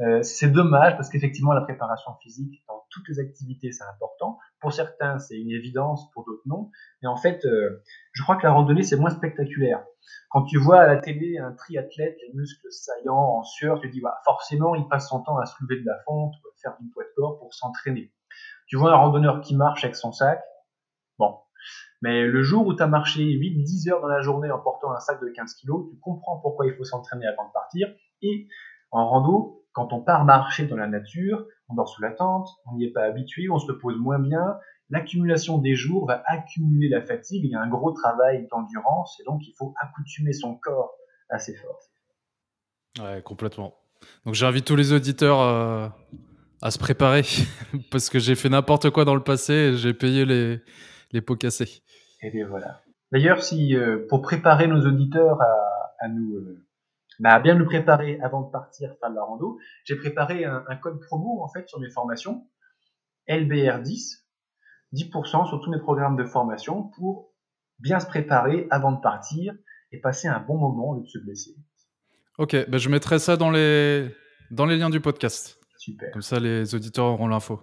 euh, c'est dommage parce qu'effectivement, la préparation physique dans toutes les activités, c'est important. Pour certains, c'est une évidence, pour d'autres, non. Mais en fait, euh, je crois que la randonnée, c'est moins spectaculaire. Quand tu vois à la télé un triathlète, les muscles saillants, en sueur, tu dis, bah, forcément, il passe son temps à se lever de la fonte, ou à faire du poids de corps pour s'entraîner. Tu vois un randonneur qui marche avec son sac, bon. Mais le jour où tu as marché 8-10 heures dans la journée en portant un sac de 15 kg, tu comprends pourquoi il faut s'entraîner avant de partir. Et en rando, quand on part marcher dans la nature, on dort sous la tente, on n'y est pas habitué, on se repose moins bien, l'accumulation des jours va accumuler la fatigue, il y a un gros travail d'endurance, et donc il faut accoutumer son corps à ces forces. Ouais, complètement. Donc j'invite tous les auditeurs euh, à se préparer, parce que j'ai fait n'importe quoi dans le passé et j'ai payé les, les pots cassés. Et bien voilà. D'ailleurs, si euh, pour préparer nos auditeurs à, nous, euh, bah, bien nous préparer avant de partir faire de la rando, j'ai préparé un, code promo en fait sur mes formations, LBR10, 10% sur tous mes programmes de formation pour bien se préparer avant de partir et passer un bon moment au lieu de se blesser. Ok, bah je mettrai ça dans les, dans les liens du podcast. Super. Comme ça, les auditeurs auront l'info.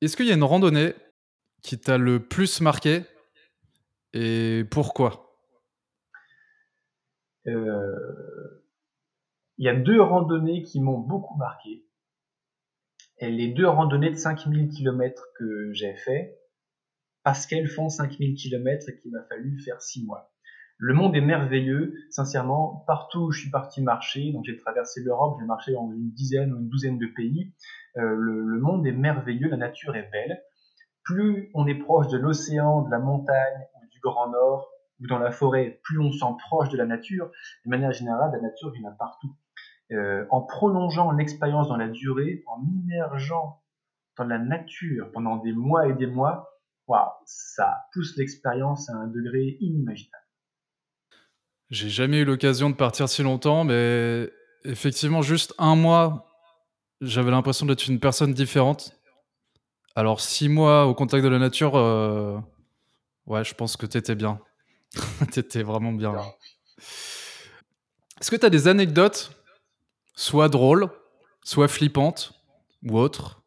Est-ce qu'il y a une randonnée qui t'a le plus marqué et pourquoi? Il y a deux randonnées qui m'ont beaucoup marqué. Les deux randonnées de 5000 km que j'ai fait, parce qu'elles font 5000 km et qu'il m'a fallu faire 6 mois. Le monde est merveilleux, sincèrement, partout où je suis parti marcher, donc j'ai traversé l'Europe, j'ai marché dans une dizaine ou une douzaine de pays, euh, le, monde est merveilleux, la nature est belle. plus on est proche de l'océan, de la montagne ou du Grand Nord, dans la forêt, plus on se sent proche de la nature. De manière générale, la nature, a partout. Euh, en prolongeant l'expérience dans la durée, en immergeant dans la nature pendant des mois et des mois, waouh, ça pousse l'expérience à un degré inimaginable. J'ai jamais eu l'occasion de partir si longtemps, mais effectivement, juste un mois, j'avais l'impression d'être une personne différente. Alors, six mois au contact de la nature, euh, ouais, je pense que t'étais bien. t'étais vraiment bien. Est-ce que tu as des anecdotes, soit drôles, soit flippantes, ou autres,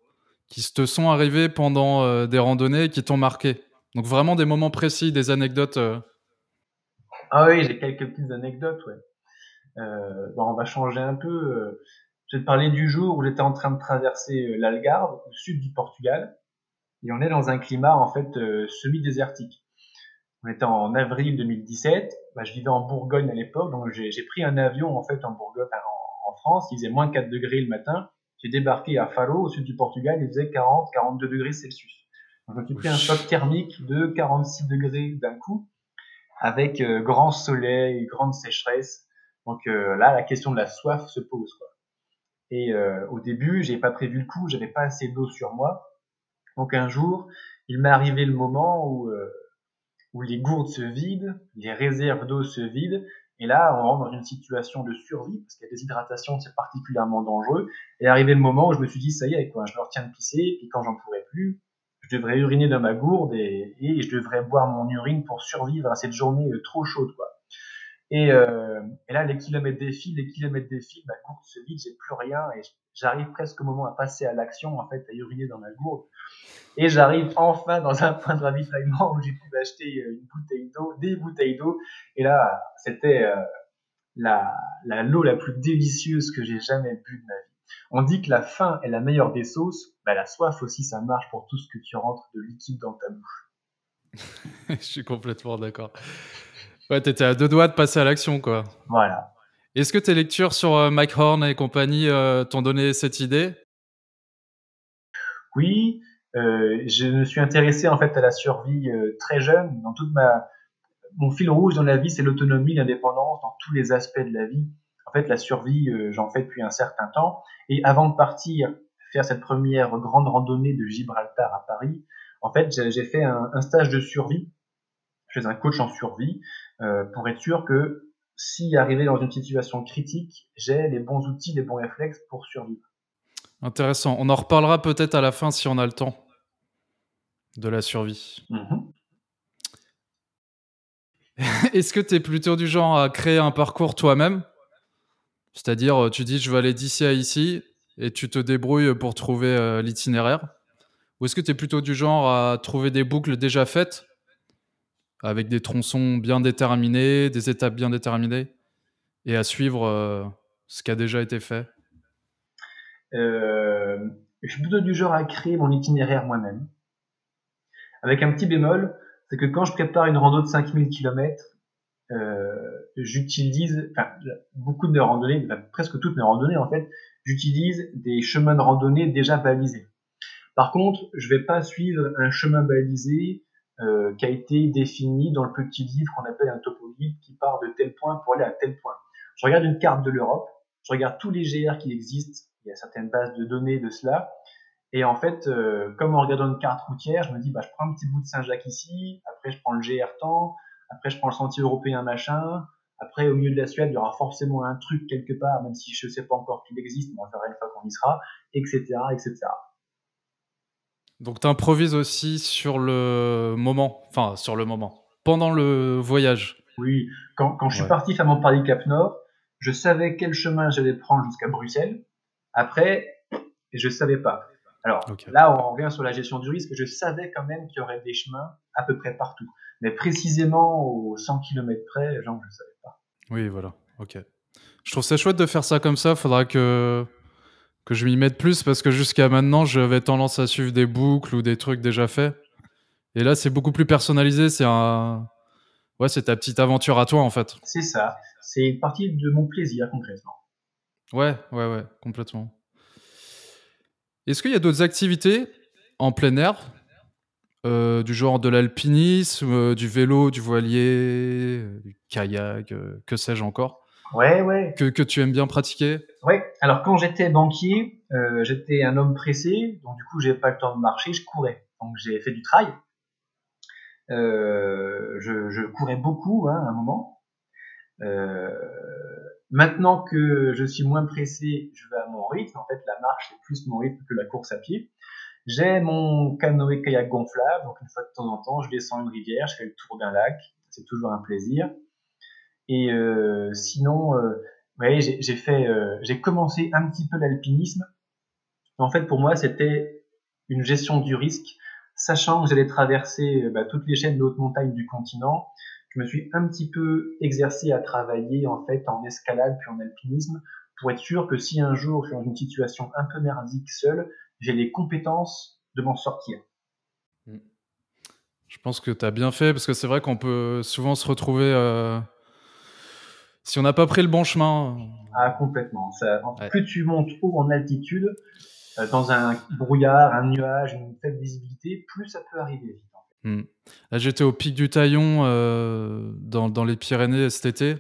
qui te sont arrivées pendant euh, des randonnées et qui t'ont marqué? Donc, vraiment des moments précis, des anecdotes. Euh. Ah oui, j'ai quelques petites anecdotes, ouais. bon, on va changer un peu. Je vais te parler du jour où j'étais en train de traverser euh, l'Algarve, au sud du Portugal, et on est dans un climat en fait euh, semi-désertique. On était en avril 2017, bah, je vivais en Bourgogne à l'époque, donc j'ai pris un avion en fait en Bourgogne, en, en, France, il faisait moins 4 degrés le matin. J'ai débarqué à Faro, au sud du Portugal, il faisait 40-42 degrés Celsius. Donc j'ai pris un choc thermique de 46 degrés d'un coup, avec euh, grand soleil, grande sécheresse. Donc là, la question de la soif se pose. Quoi. Et euh, au début, j'ai pas prévu le coup, j'avais pas assez d'eau sur moi. Donc un jour, il m'est arrivé le moment où, euh, où les gourdes se vident, les réserves d'eau se vident, et là, on rentre dans une situation de survie, parce que la déshydratation, c'est particulièrement dangereux. Et arrivé le moment où je me suis dit, ça y est, je me retiens de pisser, et quand j'en pourrai plus, je devrais uriner dans ma gourde et, je devrais boire mon urine pour survivre à cette journée euh, trop chaude. Et, euh, et, là, les kilomètres défilent, les kilomètres défilent, ma gourde se vide, j'ai plus rien et j'arrive presque au moment à passer à l'action, en fait, à uriner dans ma gourde. Et j'arrive enfin dans un point de ravitaillement où j'ai pu acheter euh, une bouteille d'eau, des bouteilles d'eau. Et là, c'était euh, la l'eau la plus délicieuse que j'ai jamais bu de ma vie. On dit que la faim est la meilleure des sauces, bah, la soif aussi, ça marche pour tout ce que tu rentres de liquide dans ta bouche. Je suis complètement d'accord. Ouais, t'étais à deux doigts de passer à l'action, quoi. Voilà. Est-ce que tes lectures sur euh, Mike Horn et compagnie euh, t'ont donné cette idée? Oui, euh, je me suis intéressé en fait à la survie très jeune. Dans toute ma, mon fil rouge dans la vie, c'est l'autonomie, l'indépendance dans tous les aspects de la vie. En fait, la survie, j'en fais depuis un certain temps. Et avant de partir faire cette première grande randonnée de Gibraltar à Paris, en fait, j'ai fait un, un stage de survie je suis un coach en survie euh, pour être sûr que si arrivé dans une situation critique, j'ai les bons outils, les bons réflexes pour survivre. Intéressant. On en reparlera peut-être à la fin si on a le temps de la survie. Mm-hmm. Est-ce que tu es plutôt du genre à créer un parcours toi-même? C'est-à-dire, tu dis je vais aller d'ici à ici et tu te débrouilles pour trouver euh, l'itinéraire? Ou est-ce que tu es plutôt du genre à trouver des boucles déjà faites avec des tronçons bien déterminés, des étapes bien déterminées, et à suivre euh, ce qui a déjà été fait euh, Je suis plutôt du genre à créer mon itinéraire moi-même. Avec un petit bémol, c'est que quand je prépare une rando de 5000 km, euh, j'utilise, enfin, beaucoup de mes randonnées, presque toutes mes randonnées en fait, j'utilise des chemins de randonnée déjà balisés. Par contre, je vais pas suivre un chemin balisé euh, qui a été défini dans le petit livre qu'on appelle un topo qui part de tel point pour aller à tel point. Je regarde une carte de l'Europe, je regarde tous les GR qui existent, il y a certaines bases de données de cela, et en fait, euh, comme en regardant une carte routière, je me dis, bah, je prends un petit bout de Saint-Jacques ici, après je prends le GR temps, après je prends le sentier européen machin, après au milieu de la Suède, il y aura forcément un truc quelque part, même si je ne sais pas encore qu'il existe, mais on verra une fois qu'on y sera, etc., etc. Donc tu improvises aussi sur le moment, enfin sur le moment, pendant le voyage. Oui, quand, quand je suis parti faire mon Paris Cap Nord, je savais quel chemin j'allais prendre jusqu'à Bruxelles. Après, je savais pas. Alors là, on revient sur la gestion du risque. Je savais quand même qu'il y aurait des chemins à peu près partout. Mais précisément aux 100 km près, genre, je ne savais pas. Oui, voilà. Ok. Je trouve ça chouette de faire ça comme ça. Faudra que que je m'y mette plus parce que jusqu'à maintenant, j'avais tendance à suivre des boucles ou des trucs déjà faits. Et là, c'est beaucoup plus personnalisé. C'est un, ouais, c'est ta petite aventure à toi en fait. C'est ça. C'est une partie de mon plaisir concrètement. Ouais, ouais, ouais, complètement. Est-ce qu'il y a d'autres activités en plein air euh, du genre de l'alpinisme, euh, du vélo, du voilier, euh, du kayak, que sais-je encore? Ouais, ouais. Que, que tu aimes bien pratiquer Ouais, alors quand j'étais banquier, j'étais un homme pressé, donc du coup, j'avais pas le temps de marcher, je courais. Donc j'ai fait du trail. Je, je, courais beaucoup hein, à un moment. maintenant que je suis moins pressé, je vais à mon rythme. En fait, la marche, c'est plus mon rythme que la course à pied. J'ai mon canoë kayak gonflable, donc une fois de temps en temps, je descends une rivière, je fais le tour d'un lac, c'est toujours un plaisir. Et euh, sinon, euh, ouais, j'ai fait, euh, j'ai commencé un petit peu l'alpinisme. En fait, pour moi, c'était une gestion du risque, sachant que j'allais traverser bah, toutes les chaînes de haute montagne du continent. Je me suis un petit peu exercé à travailler en fait en escalade puis en alpinisme pour être sûr que si un jour je suis dans une situation un peu merdique seul, j'ai les compétences de m'en sortir. Hmm. Je pense que tu as bien fait, parce que c'est vrai qu'on peut souvent se retrouver... Euh, si on n'a pas pris le bon chemin... Ah, complètement. Ça, Plus tu montes haut en altitude, euh, dans un brouillard, un nuage, une faible visibilité, plus ça peut arriver. Hmm. Là, j'étais au pic du Taillon, euh, dans, dans, les Pyrénées cet été,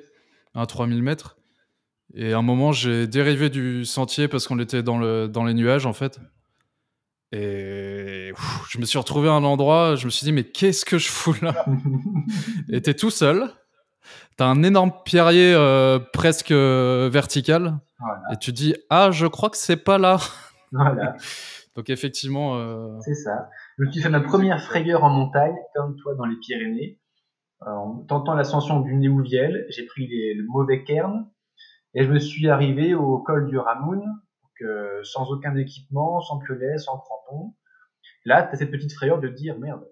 à 3000 mètres. Et à un moment, j'ai dérivé du sentier parce qu'on était dans, le, dans les nuages, en fait. Et je me suis retrouvé à un endroit, je me suis dit, mais qu'est-ce que je fous là? T'es tout seul, t'as un énorme pierrier euh, presque euh, vertical, et tu dis, ah, je crois que c'est pas là. Voilà. Donc effectivement... Euh, c'est ça. Je me suis fait ma première frayeur en montagne, comme toi dans les Pyrénées. en tentant l'ascension du Néouviel, j'ai pris le mauvais cairn, et je me suis arrivé au col du Ramoun, euh, sans aucun équipement, sans piolet, sans crampons. Là, tu as cette petite frayeur de dire merde,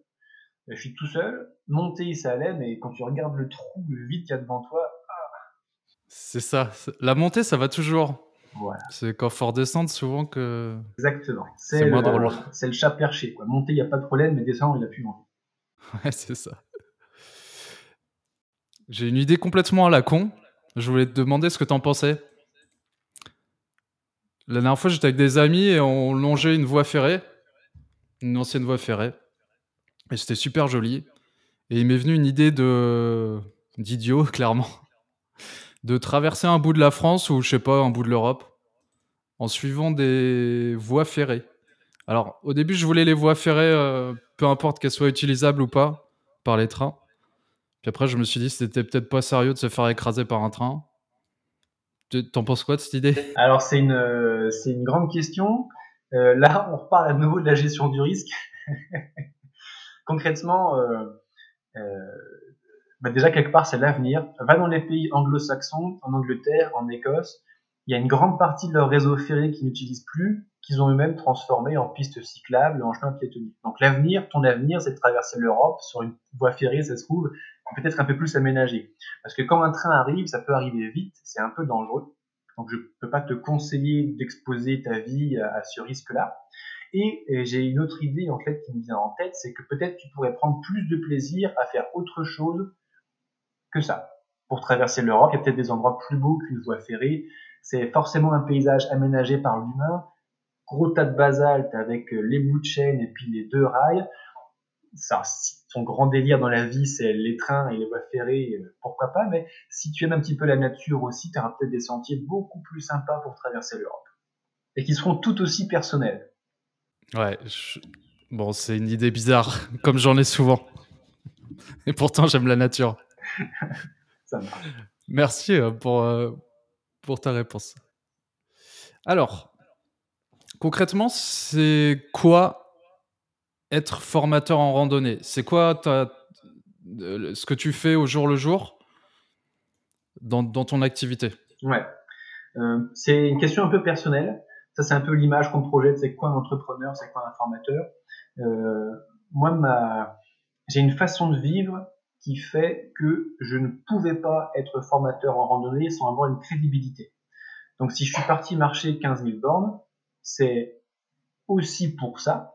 je suis tout seul, monter ça allait, mais quand tu regardes le trou, le vide qu'il y a devant toi, ah. C'est ça. La montée, ça va toujours. C'est quand faut redescendre souvent que. Exactement. C'est moins drôle. C'est le chat perché. Quoi. Monter, il n'y a pas de problème, mais descendre, il a plus envie. Ouais, c'est ça. J'ai une idée complètement à la con. Je voulais te demander ce que tu en pensais. La dernière fois, j'étais avec des amis et on longeait une voie ferrée, une ancienne voie ferrée. Et c'était super joli. Et il m'est venu une idée de d'idiot, clairement, de traverser un bout de la France ou je sais pas, un bout de l'Europe en suivant des voies ferrées. Alors, au début, je voulais les voies ferrées, euh, peu importe qu'elles soient utilisables ou pas, par les trains. Puis après, je me suis dit, c'était peut-être pas sérieux de se faire écraser par un train. T'en penses quoi de cette idée? Alors c'est une, une grande question. Euh, là, on reparle à nouveau de la gestion du risque. Concrètement, euh, bah déjà quelque part c'est l'avenir. Va dans les pays anglo-saxons, en Angleterre, en Écosse, il y a une grande partie de leur réseau ferré qu'ils n'utilisent plus, qu'ils ont eux-mêmes transformé en pistes cyclables, en chemin piétonnier. Donc l'avenir, ton avenir, c'est de traverser l'Europe sur une voie ferrée, ça se trouve, peut-être un peu plus aménagé. Parce que quand un train arrive, ça peut arriver vite, c'est un peu dangereux. Donc je peux pas te conseiller d'exposer ta vie à, ce risque-là. Et, j'ai une autre idée en fait qui me vient en tête, c'est que peut-être tu pourrais prendre plus de plaisir à faire autre chose que ça. Pour traverser l'Europe, il y a peut-être des endroits plus beaux qu'une voie ferrée. C'est forcément un paysage aménagé par l'humain. Gros tas de basalte avec les bouts de chaîne et puis les deux rails ça, son grand délire dans la vie, c'est les trains et les voies ferrées, euh, pourquoi pas, mais si tu aimes un petit peu la nature aussi, tu auras peut-être des sentiers beaucoup plus sympas pour traverser l'Europe. Et qui seront tout aussi personnels. Ouais, bon, c'est une idée bizarre, comme j'en ai souvent. Et pourtant, j'aime la nature. ça. Merci euh, pour, euh, pour ta réponse. Alors, concrètement, c'est quoi être formateur en randonnée? C'est quoi euh, ce que tu fais au jour le jour dans, ton activité? Ouais. Euh, c'est une question un peu personnelle. Ça, c'est un peu l'image qu'on projette. C'est quoi un entrepreneur? C'est quoi un formateur? Euh, Moi, j'ai une façon de vivre qui fait que je ne pouvais pas être formateur en randonnée sans avoir une crédibilité. Donc, si je suis parti marcher 15 000 bornes, c'est aussi pour ça,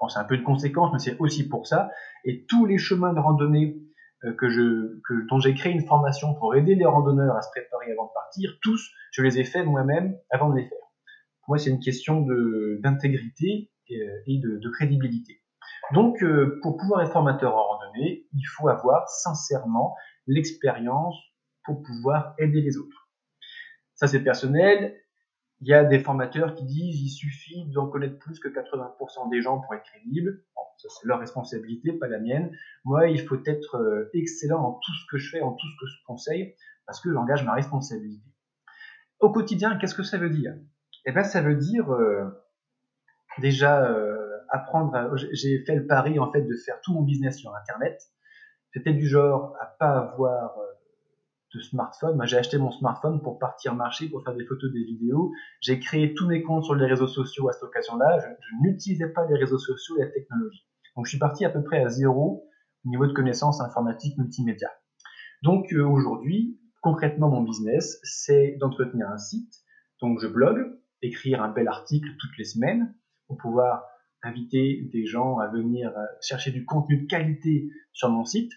Bon, c'est un peu de conséquence, mais c'est aussi pour ça. Et tous les chemins de randonnée euh, que, dont j'ai créé une formation pour aider les randonneurs à se préparer avant de partir, tous, je les ai faits moi-même avant de les faire. Moi, c'est une question d'intégrité et, et de, crédibilité. Donc, euh, pour pouvoir être formateur en randonnée, il faut avoir sincèrement l'expérience pour pouvoir aider les autres. Ça, c'est personnel. Il y a des formateurs qui disent il suffit d'en connaître plus que 80% des gens pour être crédible. ça, c'est leur responsabilité, pas la mienne. Moi, il faut être euh, excellent en tout ce que je fais, en tout ce que je conseille, parce que j'engage ma responsabilité. Au quotidien, qu'est-ce que ça veut dire? Eh bien, ça veut dire euh, déjà apprendre. J'ai fait le pari en fait de faire tout mon business sur Internet. J'étais du genre à pas avoir de smartphone. J'ai acheté mon smartphone pour partir marcher, pour faire des photos, des vidéos. J'ai créé tous mes comptes sur les réseaux sociaux à cette occasion-là. Je, n'utilisais pas les réseaux sociaux et la technologie. Donc, je suis parti à peu près à zéro au niveau de connaissances informatiques multimédia. Donc, euh, aujourd'hui, concrètement, mon business, c'est d'entretenir un site. Donc, je blogue, écrire un bel article toutes les semaines pour pouvoir inviter des gens à venir euh, chercher du contenu de qualité sur mon site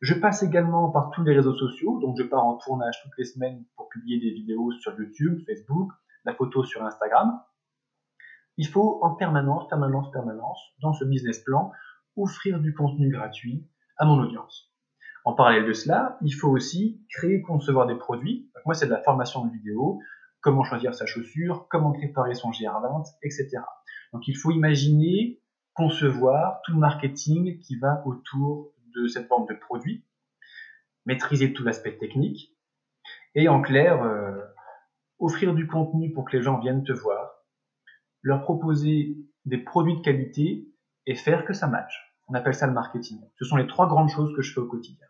je passe également par tous les réseaux sociaux, donc je pars en tournage toutes les semaines pour publier des vidéos sur YouTube, Facebook, la photo sur Instagram. Il faut en permanence, permanence, permanence, dans ce business plan, offrir du contenu gratuit à mon audience. En parallèle de cela, il faut aussi créer, concevoir des produits. moi, c'est de la formation de vidéo, comment choisir sa chaussure, comment préparer son GR20, etc. Donc, il faut imaginer, concevoir tout le marketing qui va autour de cette forme de produit, maîtriser tout l'aspect technique, et en clair, euh, offrir du contenu pour que les gens viennent te voir, leur proposer des produits de qualité et faire que ça matche. On appelle ça le marketing. Ce sont les trois grandes choses que je fais au quotidien.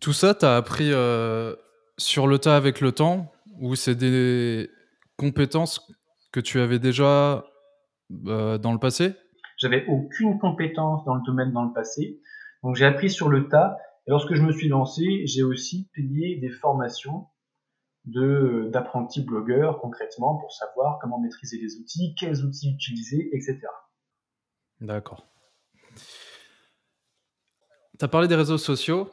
Tout ça, tu as appris euh, sur le tas avec le temps ou c'est des compétences que tu avais déjà euh, dans le passé? J'avais aucune compétence dans le domaine dans le passé. Donc j'ai appris sur le tas. Et lorsque je me suis lancé, j'ai aussi payé des formations de d'apprentis blogueurs concrètement pour savoir comment maîtriser les outils, quels outils utiliser, etc. D'accord. Tu as parlé des réseaux sociaux.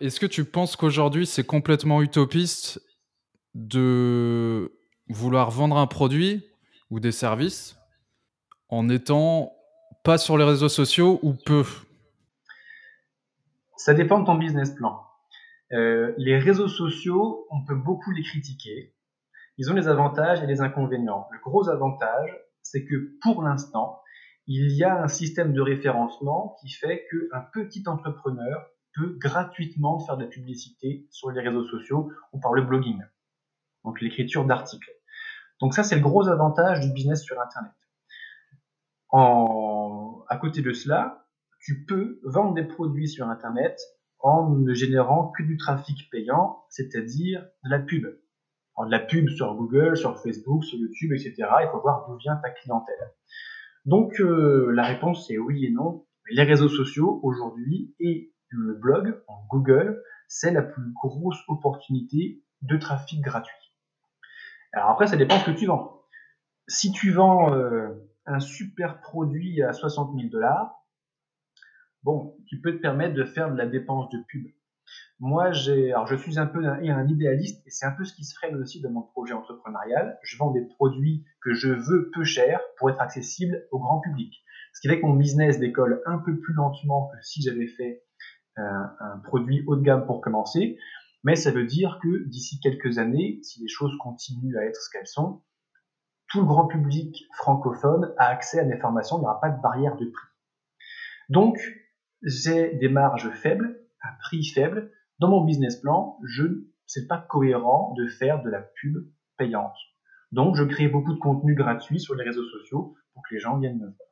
Est-ce que tu penses qu'aujourd'hui c'est complètement utopiste de vouloir vendre un produit ou des services en étant pas sur les réseaux sociaux ou peu? Ça dépend de ton business plan. Euh, les réseaux sociaux, on peut beaucoup les critiquer. Ils ont les avantages et les inconvénients. Le gros avantage, c'est que pour l'instant, il y a un système de référencement qui fait qu'un petit entrepreneur peut gratuitement faire de la publicité sur les réseaux sociaux ou par le blogging, donc l'écriture d'articles. Donc ça, c'est le gros avantage du business sur Internet. En, à côté de cela, tu peux vendre des produits sur Internet en ne générant que du trafic payant, c'est-à-dire de la pub. De la pub sur Google, sur Facebook, sur YouTube, etc. Il faut voir d'où vient ta clientèle. Donc euh, la réponse est oui et non. Les réseaux sociaux aujourd'hui et le blog en Google, c'est la plus grosse opportunité de trafic gratuit. Alors après, ça dépend ce que tu vends. Si tu vends euh, un super produit à 60 000 dollars, bon, qui peut te permettre de faire de la dépense de pub. Moi, je suis un peu un, un idéaliste et c'est un peu ce qui se freine aussi dans mon projet entrepreneurial. Je vends des produits que je veux peu cher pour être accessible au grand public. Ce qui fait que mon business décolle un peu plus lentement que si j'avais fait un, produit haut de gamme pour commencer. Mais ça veut dire que d'ici quelques années, si les choses continuent à être ce qu'elles sont, tout le grand public francophone a accès à mes formations, il n'y aura pas de barrière de prix. Donc, j'ai des marges faibles, un prix faible. Dans mon business plan, je c'est pas cohérent de faire de la pub payante. Donc, je crée beaucoup de contenu gratuit sur les réseaux sociaux pour que les gens viennent me voir.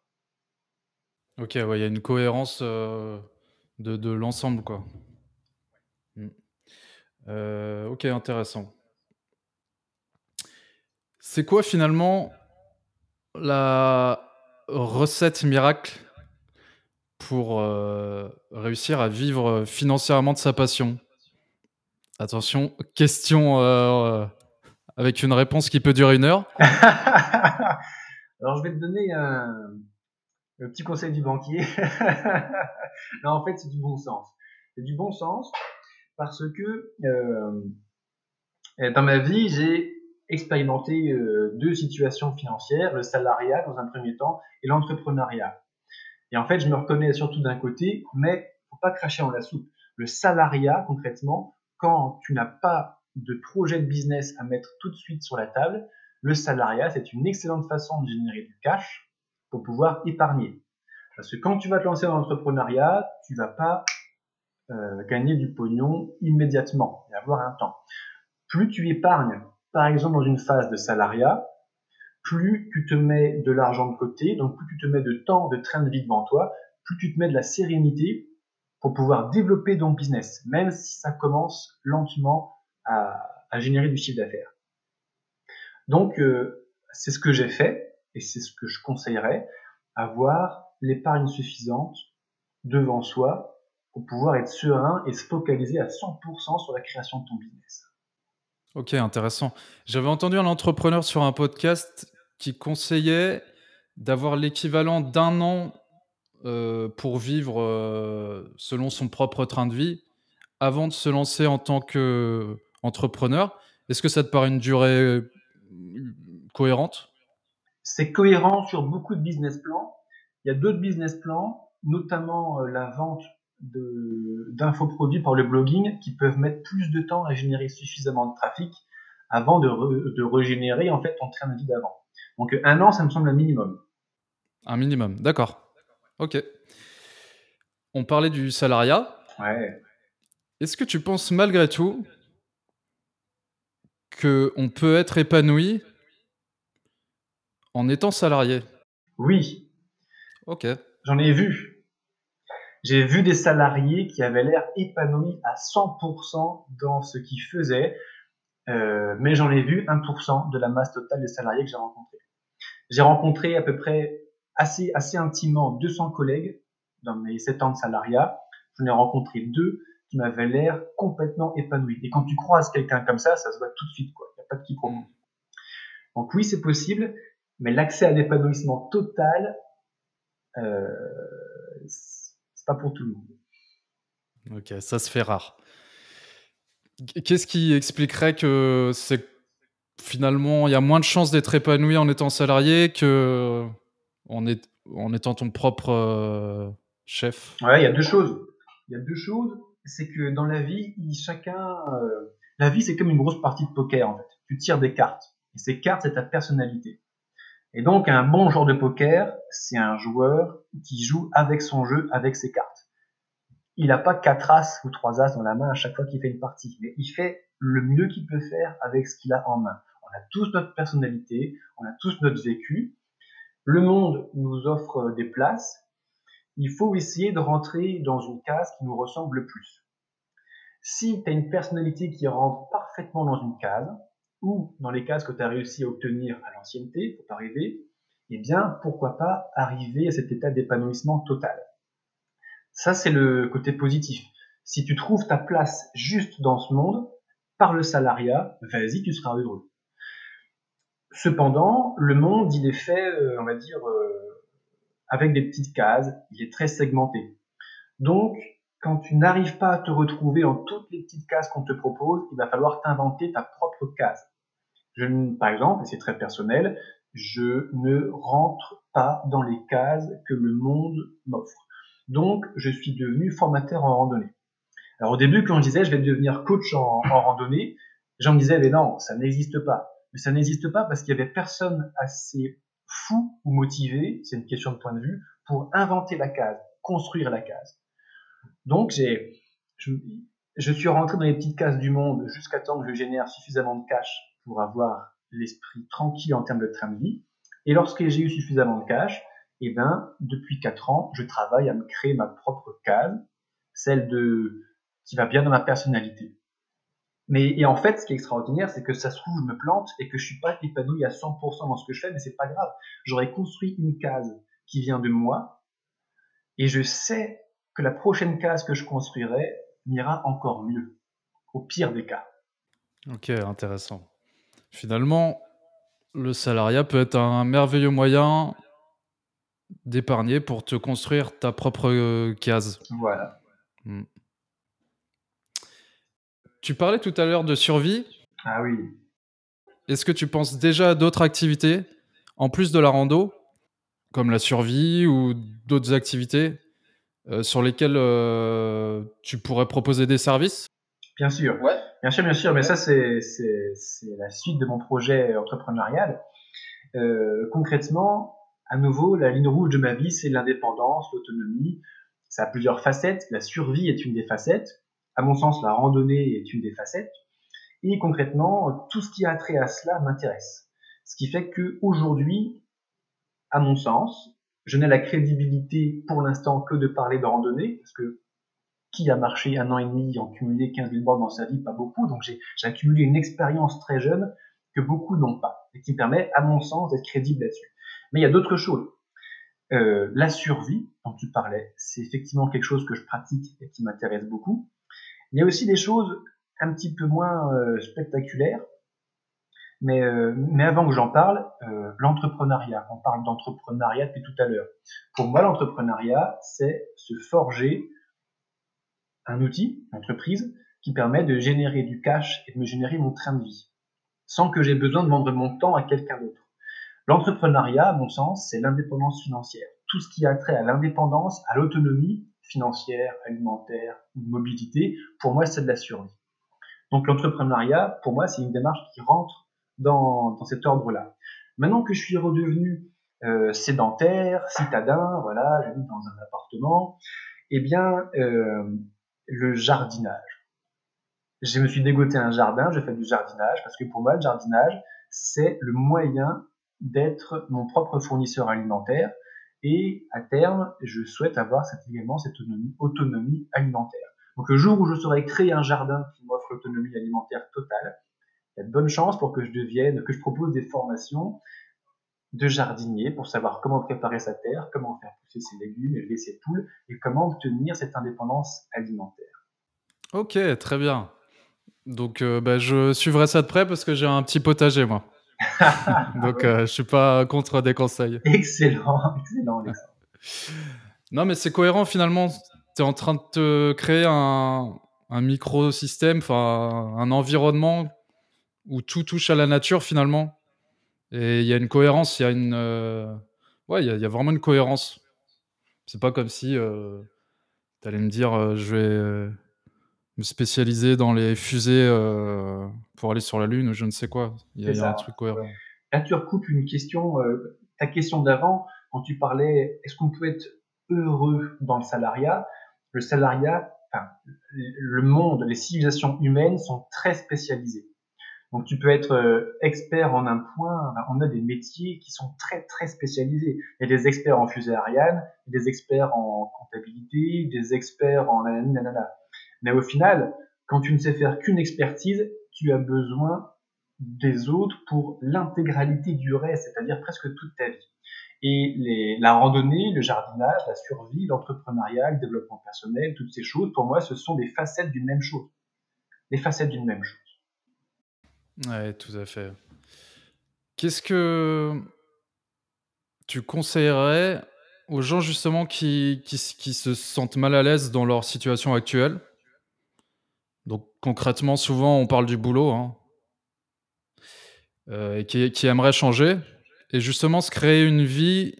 Ok, il y a une cohérence euh, de, l'ensemble, quoi. Hmm. Euh, ok, intéressant. C'est quoi finalement la recette miracle pour euh, réussir à vivre financièrement de sa passion? Attention, question euh, avec une réponse qui peut durer une heure. Alors je vais te donner un, petit conseil du banquier. non, en fait, c'est du bon sens. C'est du bon sens parce que euh, dans ma vie, j'ai expérimenter euh, deux situations financières, le salariat dans un premier temps et l'entrepreneuriat. Et en fait, je me reconnais surtout d'un côté, mais faut pas cracher en la soupe. Le salariat, concrètement, quand tu n'as pas de projet de business à mettre tout de suite sur la table, le salariat, c'est une excellente façon de générer du cash pour pouvoir épargner. Parce que quand tu vas te lancer dans l'entrepreneuriat, tu vas pas euh, gagner du pognon immédiatement et avoir un temps. Plus tu épargnes, par exemple dans une phase de salariat, plus tu te mets de l'argent de côté, donc plus tu te mets de temps, de train de vie devant toi, plus tu te mets de la sérénité pour pouvoir développer ton business, même si ça commence lentement à, générer du chiffre d'affaires. Donc, euh, c'est ce que j'ai fait et c'est ce que je conseillerais, avoir l'épargne suffisante devant soi pour pouvoir être serein et se focaliser à 100% sur la création de ton business. Ok, intéressant. J'avais entendu un entrepreneur sur un podcast qui conseillait d'avoir l'équivalent d'un an euh, pour vivre euh, selon son propre train de vie avant de se lancer en tant qu'entrepreneur. Est-ce que ça te paraît une durée euh, cohérente? C'est cohérent sur beaucoup de business plans. Il y a d'autres business plans, notamment la vente d'infoproduits par le blogging, qui peuvent mettre plus de temps à générer suffisamment de trafic avant de, de régénérer en fait ton train de vie d'avant. Donc un an, ça me semble un minimum. Un minimum, d'accord. Ok. On parlait du salariat. Ouais. Est-ce que tu penses malgré tout qu'on peut être épanoui en étant salarié Oui. Ok. J'en ai vu. J'ai vu des salariés qui avaient l'air épanouis à 100% dans ce qu'ils faisaient, euh, mais j'en ai vu 1% de la masse totale des salariés que j'ai rencontrés. J'ai rencontré à peu près assez, assez intimement 200 collègues dans mes 7 ans de salariat. J'en ai rencontré deux qui m'avaient l'air complètement épanouis. Et quand tu croises quelqu'un comme ça, ça se voit tout de suite, quoi. Il n'y a pas de quiproquo. Donc oui, c'est possible, mais l'accès à l'épanouissement total, euh, c'est pas pour tout le monde. Ok, ça se fait rare. Qu'est-ce qui expliquerait que c'est finalement, il y a moins de chances d'être épanoui en étant salarié que en, est, en étant ton propre euh, chef? Ouais, il y a deux choses. Il y a deux choses. C'est que dans la vie, chacun. Euh, la vie, c'est comme une grosse partie de poker, en fait. Tu tires des cartes. Et ces cartes, c'est ta personnalité. Et donc, un bon joueur de poker, c'est un joueur qui joue avec son jeu, avec ses cartes. Il n'a pas quatre as ou trois as dans la main à chaque fois qu'il fait une partie. Mais il fait le mieux qu'il peut faire avec ce qu'il a en main on a tous notre personnalité, on a tous notre vécu. Le monde nous offre des places. Il faut essayer de rentrer dans une case qui nous ressemble le plus. Si tu as une personnalité qui rentre parfaitement dans une case, ou dans les cases que tu as réussi à obtenir à l'ancienneté pour t'arriver, eh bien, pourquoi pas arriver à cet état d'épanouissement total. Ça, c'est le côté positif. Si tu trouves ta place juste dans ce monde, par le salariat, vas-y, tu seras heureux. Cependant, le monde, il est fait, euh, on va dire, euh, avec des petites cases, il est très segmenté. Donc, quand tu n'arrives pas à te retrouver dans toutes les petites cases qu'on te propose, il va falloir t'inventer ta propre case. Par exemple, et c'est très personnel, je ne rentre pas dans les cases que le monde m'offre. Donc, je suis devenu formateur en randonnée. Alors au début, quand je disais je vais devenir coach en, randonnée, j'en disais mais non, ça n'existe pas mais ça n'existe pas parce qu'il y avait personne assez fou ou motivé, c'est une question de point de vue, pour inventer la case, construire la case. Donc j'ai, je, suis rentré dans les petites cases du monde jusqu'à temps que je génère suffisamment de cash pour avoir l'esprit tranquille en termes de train de vie. Et lorsque j'ai eu suffisamment de cash, eh ben, depuis quatre ans, je travaille à me créer ma propre case, celle de, qui va bien dans ma personnalité. Mais et en fait, ce qui est extraordinaire, c'est que ça se trouve, je me plante et que je suis pas épanoui à 100% dans ce que je fais, mais c'est pas grave. J'aurais construit une case qui vient de moi et je sais que la prochaine case que je construirai m'ira encore mieux, au pire des cas. Ok, intéressant. Finalement, le salariat peut être un merveilleux moyen d'épargner pour te construire ta propre euh, case. Voilà. Hmm. Tu parlais tout à l'heure de survie. Ah oui. Est-ce que tu penses déjà à d'autres activités en plus de la rando comme la survie ou d'autres activités? Sur lesquelles tu pourrais proposer des services? Bien sûr, ouais. bien sûr, bien sûr, mais ça c'est la suite de mon projet entrepreneurial. concrètement, à nouveau, la ligne rouge de ma vie, c'est l'indépendance, l'autonomie. Ça a plusieurs facettes. La survie est une des facettes. À mon sens, la randonnée est une des facettes. Et concrètement, tout ce qui a trait à cela m'intéresse. Ce qui fait que aujourd'hui, à mon sens, je n'ai la crédibilité pour l'instant que de parler de randonnée, parce que qui a marché un an et demi en cumulé 15 000 bornes dans sa vie? Pas beaucoup. Donc j'ai accumulé une expérience très jeune que beaucoup n'ont pas, et qui me permet, à mon sens, d'être crédible là-dessus. Mais il y a d'autres choses. Euh, la survie, dont tu parlais, c'est effectivement quelque chose que je pratique et qui m'intéresse beaucoup. Il y a aussi des choses un petit peu moins euh, spectaculaires, mais, euh, mais avant que j'en parle, euh, l'entrepreneuriat. On parle d'entrepreneuriat depuis tout à l'heure. Pour moi, l'entrepreneuriat, c'est se forger un outil, une entreprise, qui permet de générer du cash et de me générer mon train de vie, sans que j'ai besoin de vendre mon temps à quelqu'un d'autre. L'entrepreneuriat, à mon sens, c'est l'indépendance financière. Tout ce qui a trait à l'indépendance, à l'autonomie financière, alimentaire ou de mobilité, pour moi, c'est de la survie. Donc l'entrepreneuriat, pour moi, c'est une démarche qui rentre dans, cet ordre-là. Maintenant que je suis redevenu euh, sédentaire, citadin, voilà, j'habite dans un appartement, eh bien, euh, le jardinage. Je me suis dégoté un jardin, je fais du jardinage, parce que pour moi, le jardinage, c'est le moyen d'être mon propre fournisseur alimentaire et à terme, je souhaite avoir cette, également cette autonomie, autonomie alimentaire. Donc le jour où je saurai créer un jardin qui m'offre l'autonomie alimentaire totale, il y a de bonnes chances pour que je devienne, que je propose des formations de jardinier pour savoir comment préparer sa terre, comment faire pousser ses légumes, élever ses poules et comment obtenir cette indépendance alimentaire. Ok, très bien. Donc euh, bah, je suivrai ça de près parce que j'ai un petit potager moi. Donc, euh, je suis pas contre des conseils. Excellent, excellent, Non, mais c'est cohérent finalement. Tu es en train de te créer un, un microsystème, enfin, un environnement où tout touche à la nature finalement. Et il y a une cohérence, il y a une. Euh, ouais, il y, a vraiment une cohérence. C'est pas comme si euh, tu allais me dire je vais me spécialiser dans les fusées euh, pour aller sur la Lune ou je ne sais quoi. Il y a, un truc cohérent. Là, tu recoupes une question, euh, ta question d'avant, quand tu parlais, est-ce qu'on peut être heureux dans le salariat? Le salariat, enfin, le monde, les civilisations humaines sont très spécialisées. Donc tu peux être euh, expert en un point, on a des métiers qui sont très très spécialisés. Il y a des experts en fusée Ariane, des experts en comptabilité, des experts en nanana. Mais au final, quand tu ne sais faire qu'une expertise, tu as besoin des autres pour l'intégralité du reste, c'est-à-dire presque toute ta vie. Et la randonnée, le jardinage, la survie, l'entrepreneuriat, le développement personnel, toutes ces choses, pour moi, ce sont des facettes d'une même chose. Des facettes d'une même chose. Ouais, tout à fait. Qu'est-ce que tu conseillerais aux gens justement qui, se sentent mal à l'aise dans leur situation actuelle? Donc concrètement, souvent on parle du boulot, hein, euh, et qui, aimerait changer, et justement se créer une vie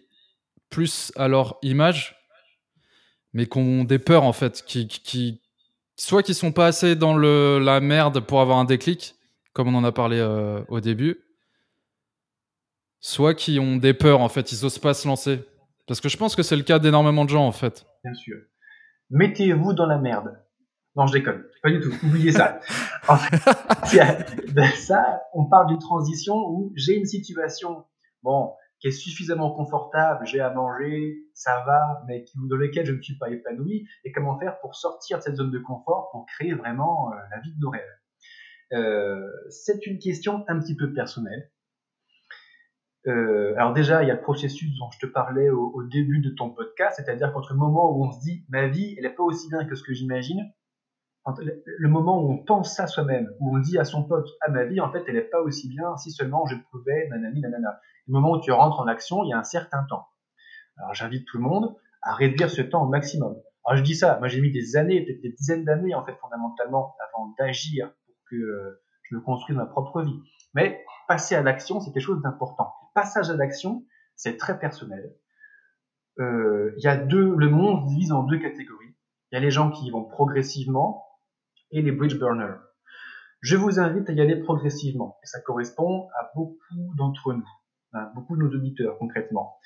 plus à leur image, mais qui ont des peurs en fait, qui, qui soit qui sont pas assez dans le, la merde pour avoir un déclic, comme on en a parlé euh, au début, soit qui ont des peurs en fait, ils osent pas se lancer. Parce que je pense que c'est le cas d'énormément de gens en fait. Bien sûr. Mettez-vous dans la merde. Non, je déconne. Pas du tout. Oubliez ça. En fait, ben, ça, on parle d'une transition où j'ai une situation, bon, qui est suffisamment confortable, j'ai à manger, ça va, mais dans laquelle je ne suis pas épanoui, et comment faire pour sortir de cette zone de confort pour créer vraiment euh, la vie de nos rêves? Euh, c'est une question un petit peu personnelle. Euh, alors déjà, il y a le processus dont je te parlais au, début de ton podcast, c'est-à-dire qu'entre le moment où on se dit ma vie, elle n'est pas aussi bien que ce que j'imagine, le moment où on pense ça soi-même, où on dit à son pote, ah ma vie en fait elle n'est pas aussi bien si seulement je pouvais, nanani, nanana. Le moment où tu rentres en action, il y a un certain temps. Alors j'invite tout le monde à réduire ce temps au maximum. Alors je dis ça, moi j'ai mis des années, peut-être des dizaines d'années en fait fondamentalement avant d'agir que euh, je me construise ma propre vie. Mais passer à l'action, c'est quelque chose d'important. Passage à l'action, c'est très personnel. euh, il y a deux, le monde se divise en deux catégories. Il y a les gens qui y vont progressivement et les bridge burners. Je vous invite à y aller progressivement. Et ça correspond à beaucoup d'entre nous, hein, beaucoup de nos auditeurs concrètement.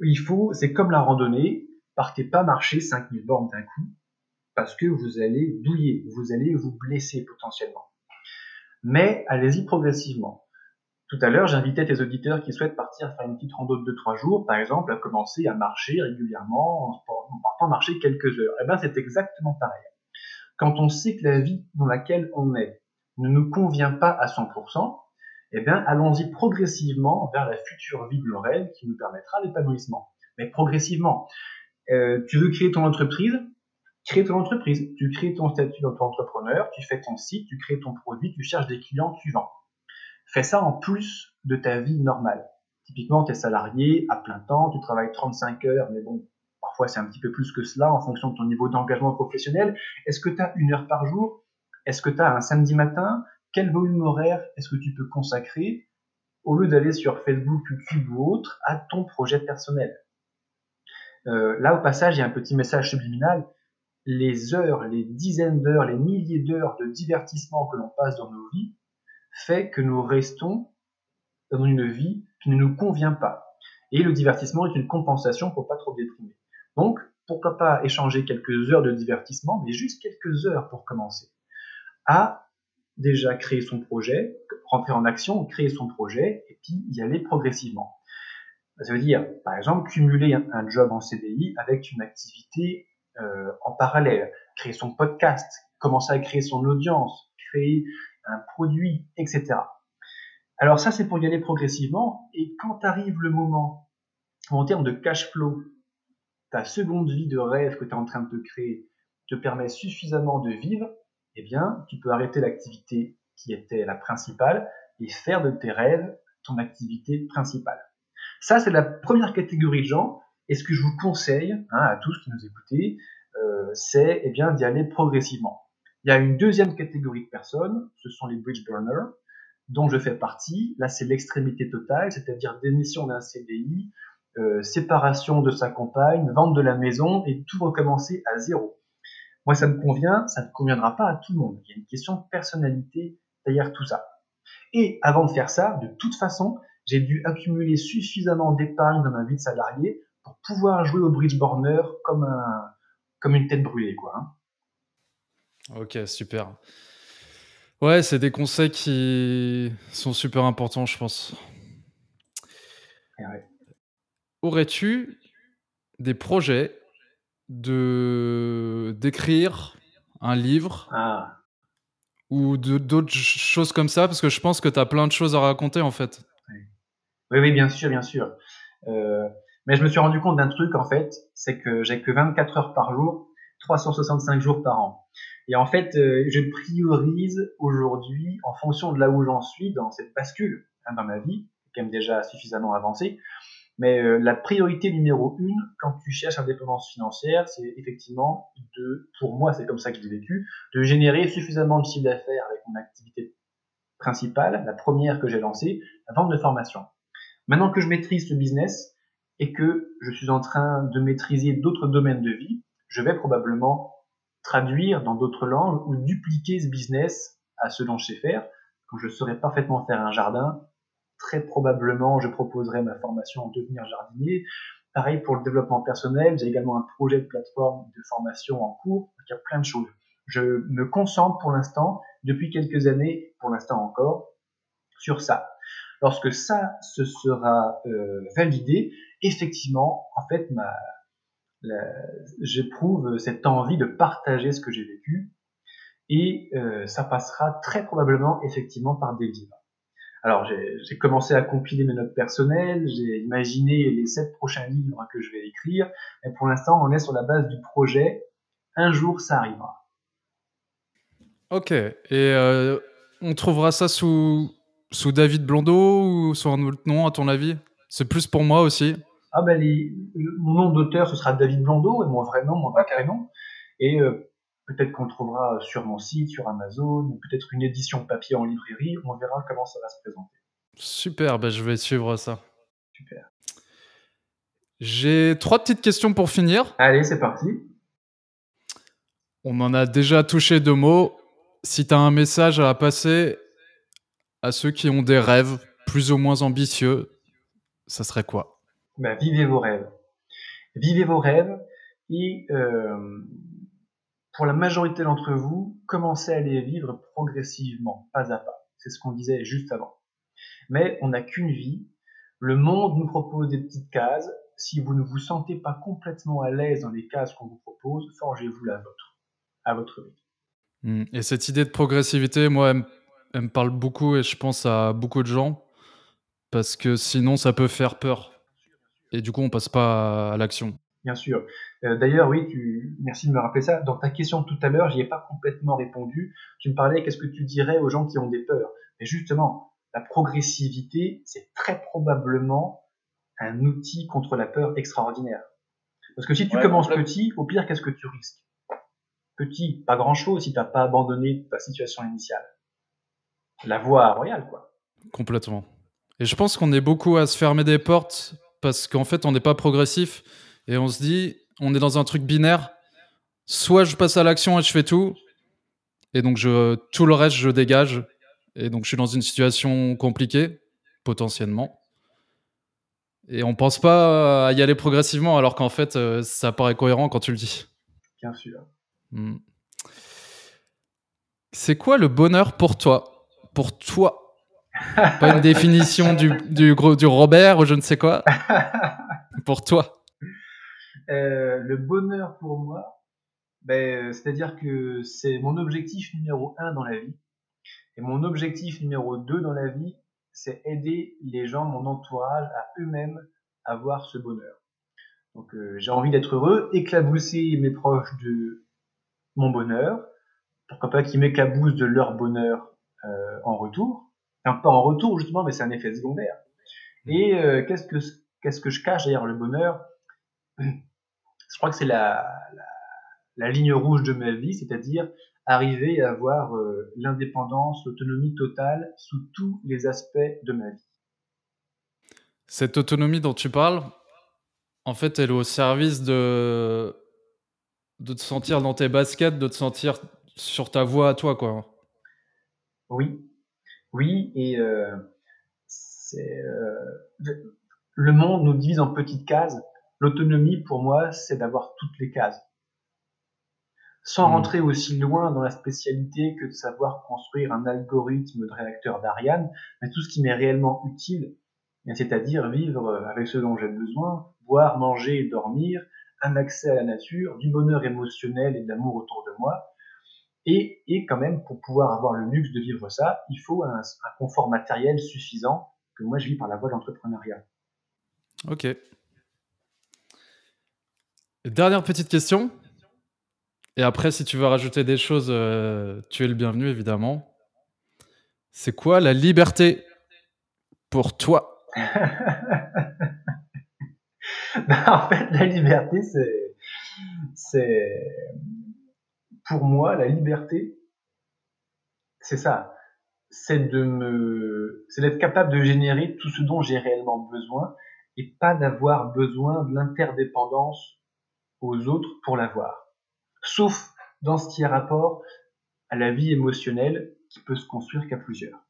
Il faut, c'est comme la randonnée, partez pas marcher 5000 bornes d'un coup, parce que vous allez douiller, vous allez vous blesser potentiellement. Mais allez-y progressivement. Tout à l'heure, j'invitais tes auditeurs qui souhaitent partir faire une petite rando de 2-3 jours, par exemple, à commencer à marcher régulièrement en partant marcher quelques heures. Eh bien, c'est exactement pareil. Quand on sait que la vie dans laquelle on est ne nous convient pas à 100%, eh bien, allons-y progressivement vers la future vie de nos qui nous permettra l'épanouissement. Mais progressivement. Euh, tu veux créer ton entreprise? Crée ton entreprise. Tu crées ton statut d'auto-entrepreneur, tu fais ton site, tu crées ton produit, tu cherches des clients, tu vends. Fais ça en plus de ta vie normale. Typiquement, tu es salarié à plein temps, tu travailles 35 heures, mais bon, parfois c'est un petit peu plus que cela en fonction de ton niveau d'engagement professionnel. Est-ce que tu as une heure par jour? Est-ce que tu as un samedi matin? Quel volume horaire est-ce que tu peux consacrer au lieu d'aller sur Facebook, YouTube ou autre à ton projet personnel? Euh, Là, au passage, il y a un petit message subliminal. Les heures, les dizaines d'heures, les milliers d'heures de divertissement que l'on passe dans nos vies fait que nous restons dans une vie qui ne nous convient pas. Et le divertissement est une compensation pour pas trop déprimer. Donc, pourquoi pas échanger quelques heures de divertissement, mais juste quelques heures pour commencer, à déjà créer son projet, rentrer en action, créer son projet, et puis y aller progressivement. Ça veut dire, par exemple, cumuler un, job en CDI avec une activité euh, en parallèle, créer son podcast, commencer à créer son audience, créer un produit, etc. Alors ça, c'est pour y aller progressivement. Et quand arrive le moment, en termes de cash flow, ta seconde vie de rêve que tu es en train de te créer te permet suffisamment de vivre, eh bien, tu peux arrêter l'activité qui était la principale et faire de tes rêves ton activité principale. Ça, c'est la première catégorie de gens. Et ce que je vous conseille hein, à tous qui nous écoutez, euh, c'est eh bien d'y aller progressivement. Il y a une deuxième catégorie de personnes, ce sont les bridge burners, dont je fais partie. Là, c'est l'extrémité totale, c'est-à-dire démission d'un CDI, euh, séparation de sa compagne, vente de la maison et tout recommencer à zéro. Moi, ça me convient, ça ne conviendra pas à tout le monde. Il y a une question de personnalité derrière tout ça. Et avant de faire ça, de toute façon, j'ai dû accumuler suffisamment d'épargne dans ma vie de salarié pour pouvoir jouer au bridge burner comme, un, comme une tête brûlée. Quoi, hein. Ok, super. Ouais, c'est des conseils qui sont super importants, je pense. Aurais-tu des projets de d'écrire un livre ah. ou d'autres choses comme ça? Parce que je pense que tu as plein de choses à raconter en fait. Oui, oui, bien sûr, bien sûr. Euh, mais je me suis rendu compte d'un truc en fait, c'est que j'ai que 24 heures par jour, 365 jours par an. Et en fait, euh, je priorise aujourd'hui en fonction de là où j'en suis dans cette bascule hein, dans ma vie, qui même déjà suffisamment avancée. Mais euh, la priorité numéro une, quand tu cherches l'indépendance financière, c'est effectivement de, pour moi, c'est comme ça que je l'ai vécu, de générer suffisamment de chiffre d'affaires avec mon activité principale, la première que j'ai lancée, la vente de formation. Maintenant que je maîtrise ce business et que je suis en train de maîtriser d'autres domaines de vie, je vais probablement traduire dans d'autres langues ou dupliquer ce business à ce dont je sais faire. Quand je saurais parfaitement faire un jardin, très probablement je proposerai ma formation en devenir jardinier. Pareil pour le développement personnel, j'ai également un projet de plateforme de formation en cours, il y a plein de choses. Je me concentre pour l'instant, depuis quelques années, pour l'instant encore, sur ça. Lorsque ça se sera euh, validé, effectivement, en fait, ma, j'éprouve cette envie de partager ce que j'ai vécu et euh, ça passera très probablement effectivement par des livres. Alors j'ai commencé à compiler mes notes personnelles, j'ai imaginé les sept prochains livres que je vais écrire, mais pour l'instant on est sur la base du projet. Un jour ça arrivera. Ok, et euh, on trouvera ça sous, sous David Blondeau ou sous un autre nom à ton avis? C'est plus pour moi aussi ah ben mon nom d'auteur ce sera David Blondeau et mon vrai nom, mon vrai prénom. Et euh, peut-être qu'on le trouvera sur mon site, sur Amazon, peut-être une édition papier en librairie. On verra comment ça va se présenter. Super, ben je vais suivre ça. Super. J'ai trois petites questions pour finir. Allez, c'est parti. On en a déjà touché deux mots. Si tu as un message à passer à ceux qui ont des rêves plus ou moins ambitieux, ça serait quoi? Bah, Vivez vos rêves. Vivez vos rêves et euh, pour la majorité d'entre vous, commencez à les vivre progressivement, pas à pas. C'est ce qu'on disait juste avant. Mais on n'a qu'une vie. Le monde nous propose des petites cases. Si vous ne vous sentez pas complètement à l'aise dans les cases qu'on vous propose, forgez-vous la vôtre, à votre vie. Hmm. Et cette idée de progressivité, moi, elle me parle beaucoup et je pense à beaucoup de gens parce que sinon ça peut faire peur. Et du coup, on passe pas à l'action. Bien sûr. Euh, d'ailleurs, oui, tu... merci de me rappeler ça. Dans ta question de tout à l'heure, j'y ai pas complètement répondu. Tu me parlais, qu'est-ce que tu dirais aux gens qui ont des peurs? Et justement, la progressivité, c'est très probablement un outil contre la peur extraordinaire. Parce que si tu commences petit, au pire, qu'est-ce que tu risques? Petit, pas grand-chose si tu n'as pas abandonné ta situation initiale. La voie royale, quoi. Complètement. Et je pense qu'on est beaucoup à se fermer des portes parce qu'en fait, on n'est pas progressif et on se dit, on est dans un truc binaire. Soit je passe à l'action et je fais tout, et donc je, tout le reste, je dégage. Et donc je suis dans une situation compliquée, potentiellement. Et on pense pas à y aller progressivement, alors qu'en fait, euh, ça paraît cohérent quand tu le dis. Bien sûr. Hmm. C'est quoi le bonheur pour toi? Pour toi Pas une définition du, du, du Robert ou je ne sais quoi. pour toi. Euh, le bonheur pour moi, ben, c'est-à-dire que c'est mon objectif numéro un dans la vie. Et mon objectif numéro deux dans la vie, c'est aider les gens, mon entourage, à eux-mêmes avoir ce bonheur. Donc euh, j'ai envie d'être heureux, éclabousser mes proches de mon bonheur, pourquoi pas qu'ils m'éclaboussent de leur bonheur euh, en retour. Enfin, pas en retour justement, mais c'est un effet secondaire. Et qu'est-ce que qu'est-ce que je cache derrière le bonheur? Je crois que c'est la, la, ligne rouge de ma vie, c'est-à-dire arriver à avoir euh, l'indépendance, l'autonomie totale sous tous les aspects de ma vie. Cette autonomie dont tu parles, en fait, elle est au service de, de te sentir dans tes baskets, de te sentir sur ta voie à toi, quoi. Oui, oui, et euh, c'est euh, le monde nous divise en petites cases L'autonomie, pour moi, c'est d'avoir toutes les cases. Sans mmh. rentrer aussi loin dans la spécialité que de savoir construire un algorithme de réacteur d'Ariane, mais tout ce qui m'est réellement utile, c'est-à-dire vivre avec ce dont j'ai besoin, boire, manger et dormir, un accès à la nature, du bonheur émotionnel et d'amour autour de moi. Et, et, quand même, pour pouvoir avoir le luxe de vivre ça, il faut un, un confort matériel suffisant que moi je vis par la voie de l'entrepreneuriat. Ok, Dernière petite question. Et après, si tu veux rajouter des choses, euh, tu es le bienvenu, évidemment. C'est quoi la liberté pour toi? Ben, En fait, la liberté, c'est, c'est. Pour moi, la liberté, c'est ça. C'est de me, c'est d'être capable de générer tout ce dont j'ai réellement besoin et pas d'avoir besoin de l'interdépendance aux autres pour l'avoir. Sauf dans ce qui a rapport à la vie émotionnelle qui peut se construire qu'à plusieurs.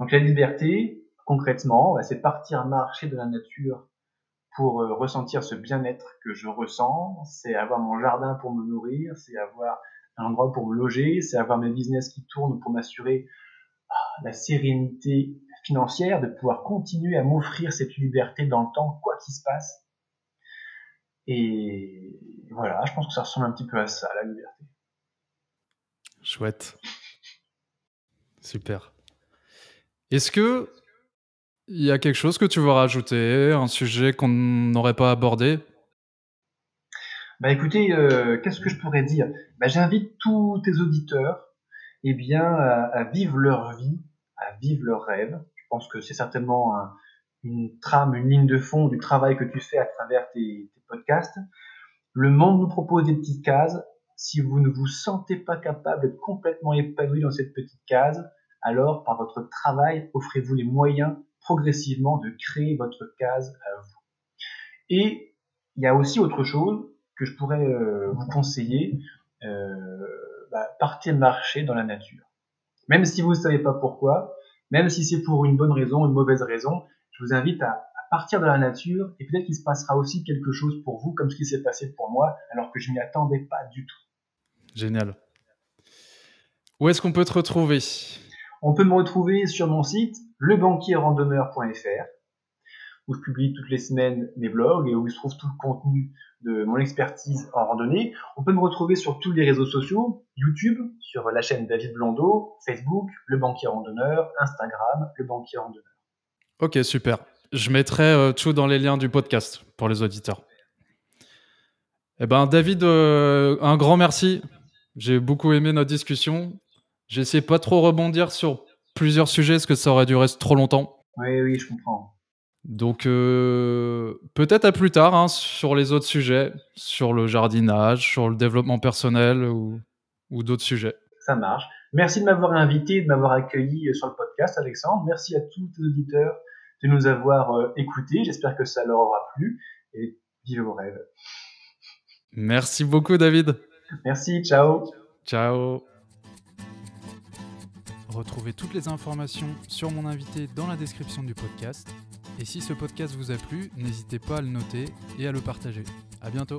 Donc la liberté, concrètement, bah, c'est partir marcher de la nature pour euh, ressentir ce bien-être que je ressens, c'est avoir mon jardin pour me nourrir, c'est avoir un endroit pour me loger, c'est avoir mes business qui tournent pour m'assurer ah, la sérénité financière, de pouvoir continuer à m'offrir cette liberté dans le temps, quoi qu'il se passe, et voilà, je pense que ça ressemble un petit peu à ça, la liberté. Chouette. Super. Est-ce que il y a quelque chose que tu veux rajouter, un sujet qu'on n'aurait pas abordé? Bah écoutez, euh, qu'est-ce que je pourrais dire? Bah, J'invite tous tes auditeurs eh bien, à, vivre leur vie, à vivre leurs rêves. Je pense que c'est certainement une trame, une ligne de fond du travail que tu fais à travers tes, podcast. Le monde nous propose des petites cases. Si vous ne vous sentez pas capable d'être complètement épanoui dans cette petite case, alors par votre travail, offrez-vous les moyens progressivement de créer votre case à vous. Et il y a aussi autre chose que je pourrais vous conseiller, bah, partez marcher dans la nature. Même si vous ne savez pas pourquoi, même si c'est pour une bonne raison, une mauvaise raison, je vous invite à, partir de la nature et peut-être qu'il se passera aussi quelque chose pour vous comme ce qui s'est passé pour moi alors que je m'y attendais pas du tout. Génial. Où est-ce qu'on peut te retrouver? On peut me retrouver sur mon site lebanquierrandonneur.fr où je publie toutes les semaines mes blogs et où il trouve tout le contenu de mon expertise en randonnée. On peut me retrouver sur tous les réseaux sociaux, YouTube, sur la chaîne David Blondeau, Facebook, Le Banquier Randonneur, Instagram, Le Banquier Randonneur. Ok, super. Je mettrai euh, tout dans les liens du podcast pour les auditeurs. Eh ben, David, euh, un grand merci. J'ai beaucoup aimé notre discussion. J'essaie pas trop rebondir sur plusieurs sujets parce que ça aurait duré trop longtemps? Oui, oui, je comprends. Donc euh, peut-être à plus tard hein, sur les autres sujets, sur le jardinage, sur le développement personnel ou, d'autres sujets. Ça marche. Merci de m'avoir invité, de m'avoir accueilli euh, sur le podcast, Alexandre. Merci à tous les auditeurs de nous avoir euh, écoutés. J'espère que ça leur aura plu et vive vos rêves. Merci beaucoup, David. Merci, ciao. Ciao. Retrouvez toutes les informations sur mon invité dans la description du podcast. Et si ce podcast vous a plu, n'hésitez pas à le noter et à le partager. À bientôt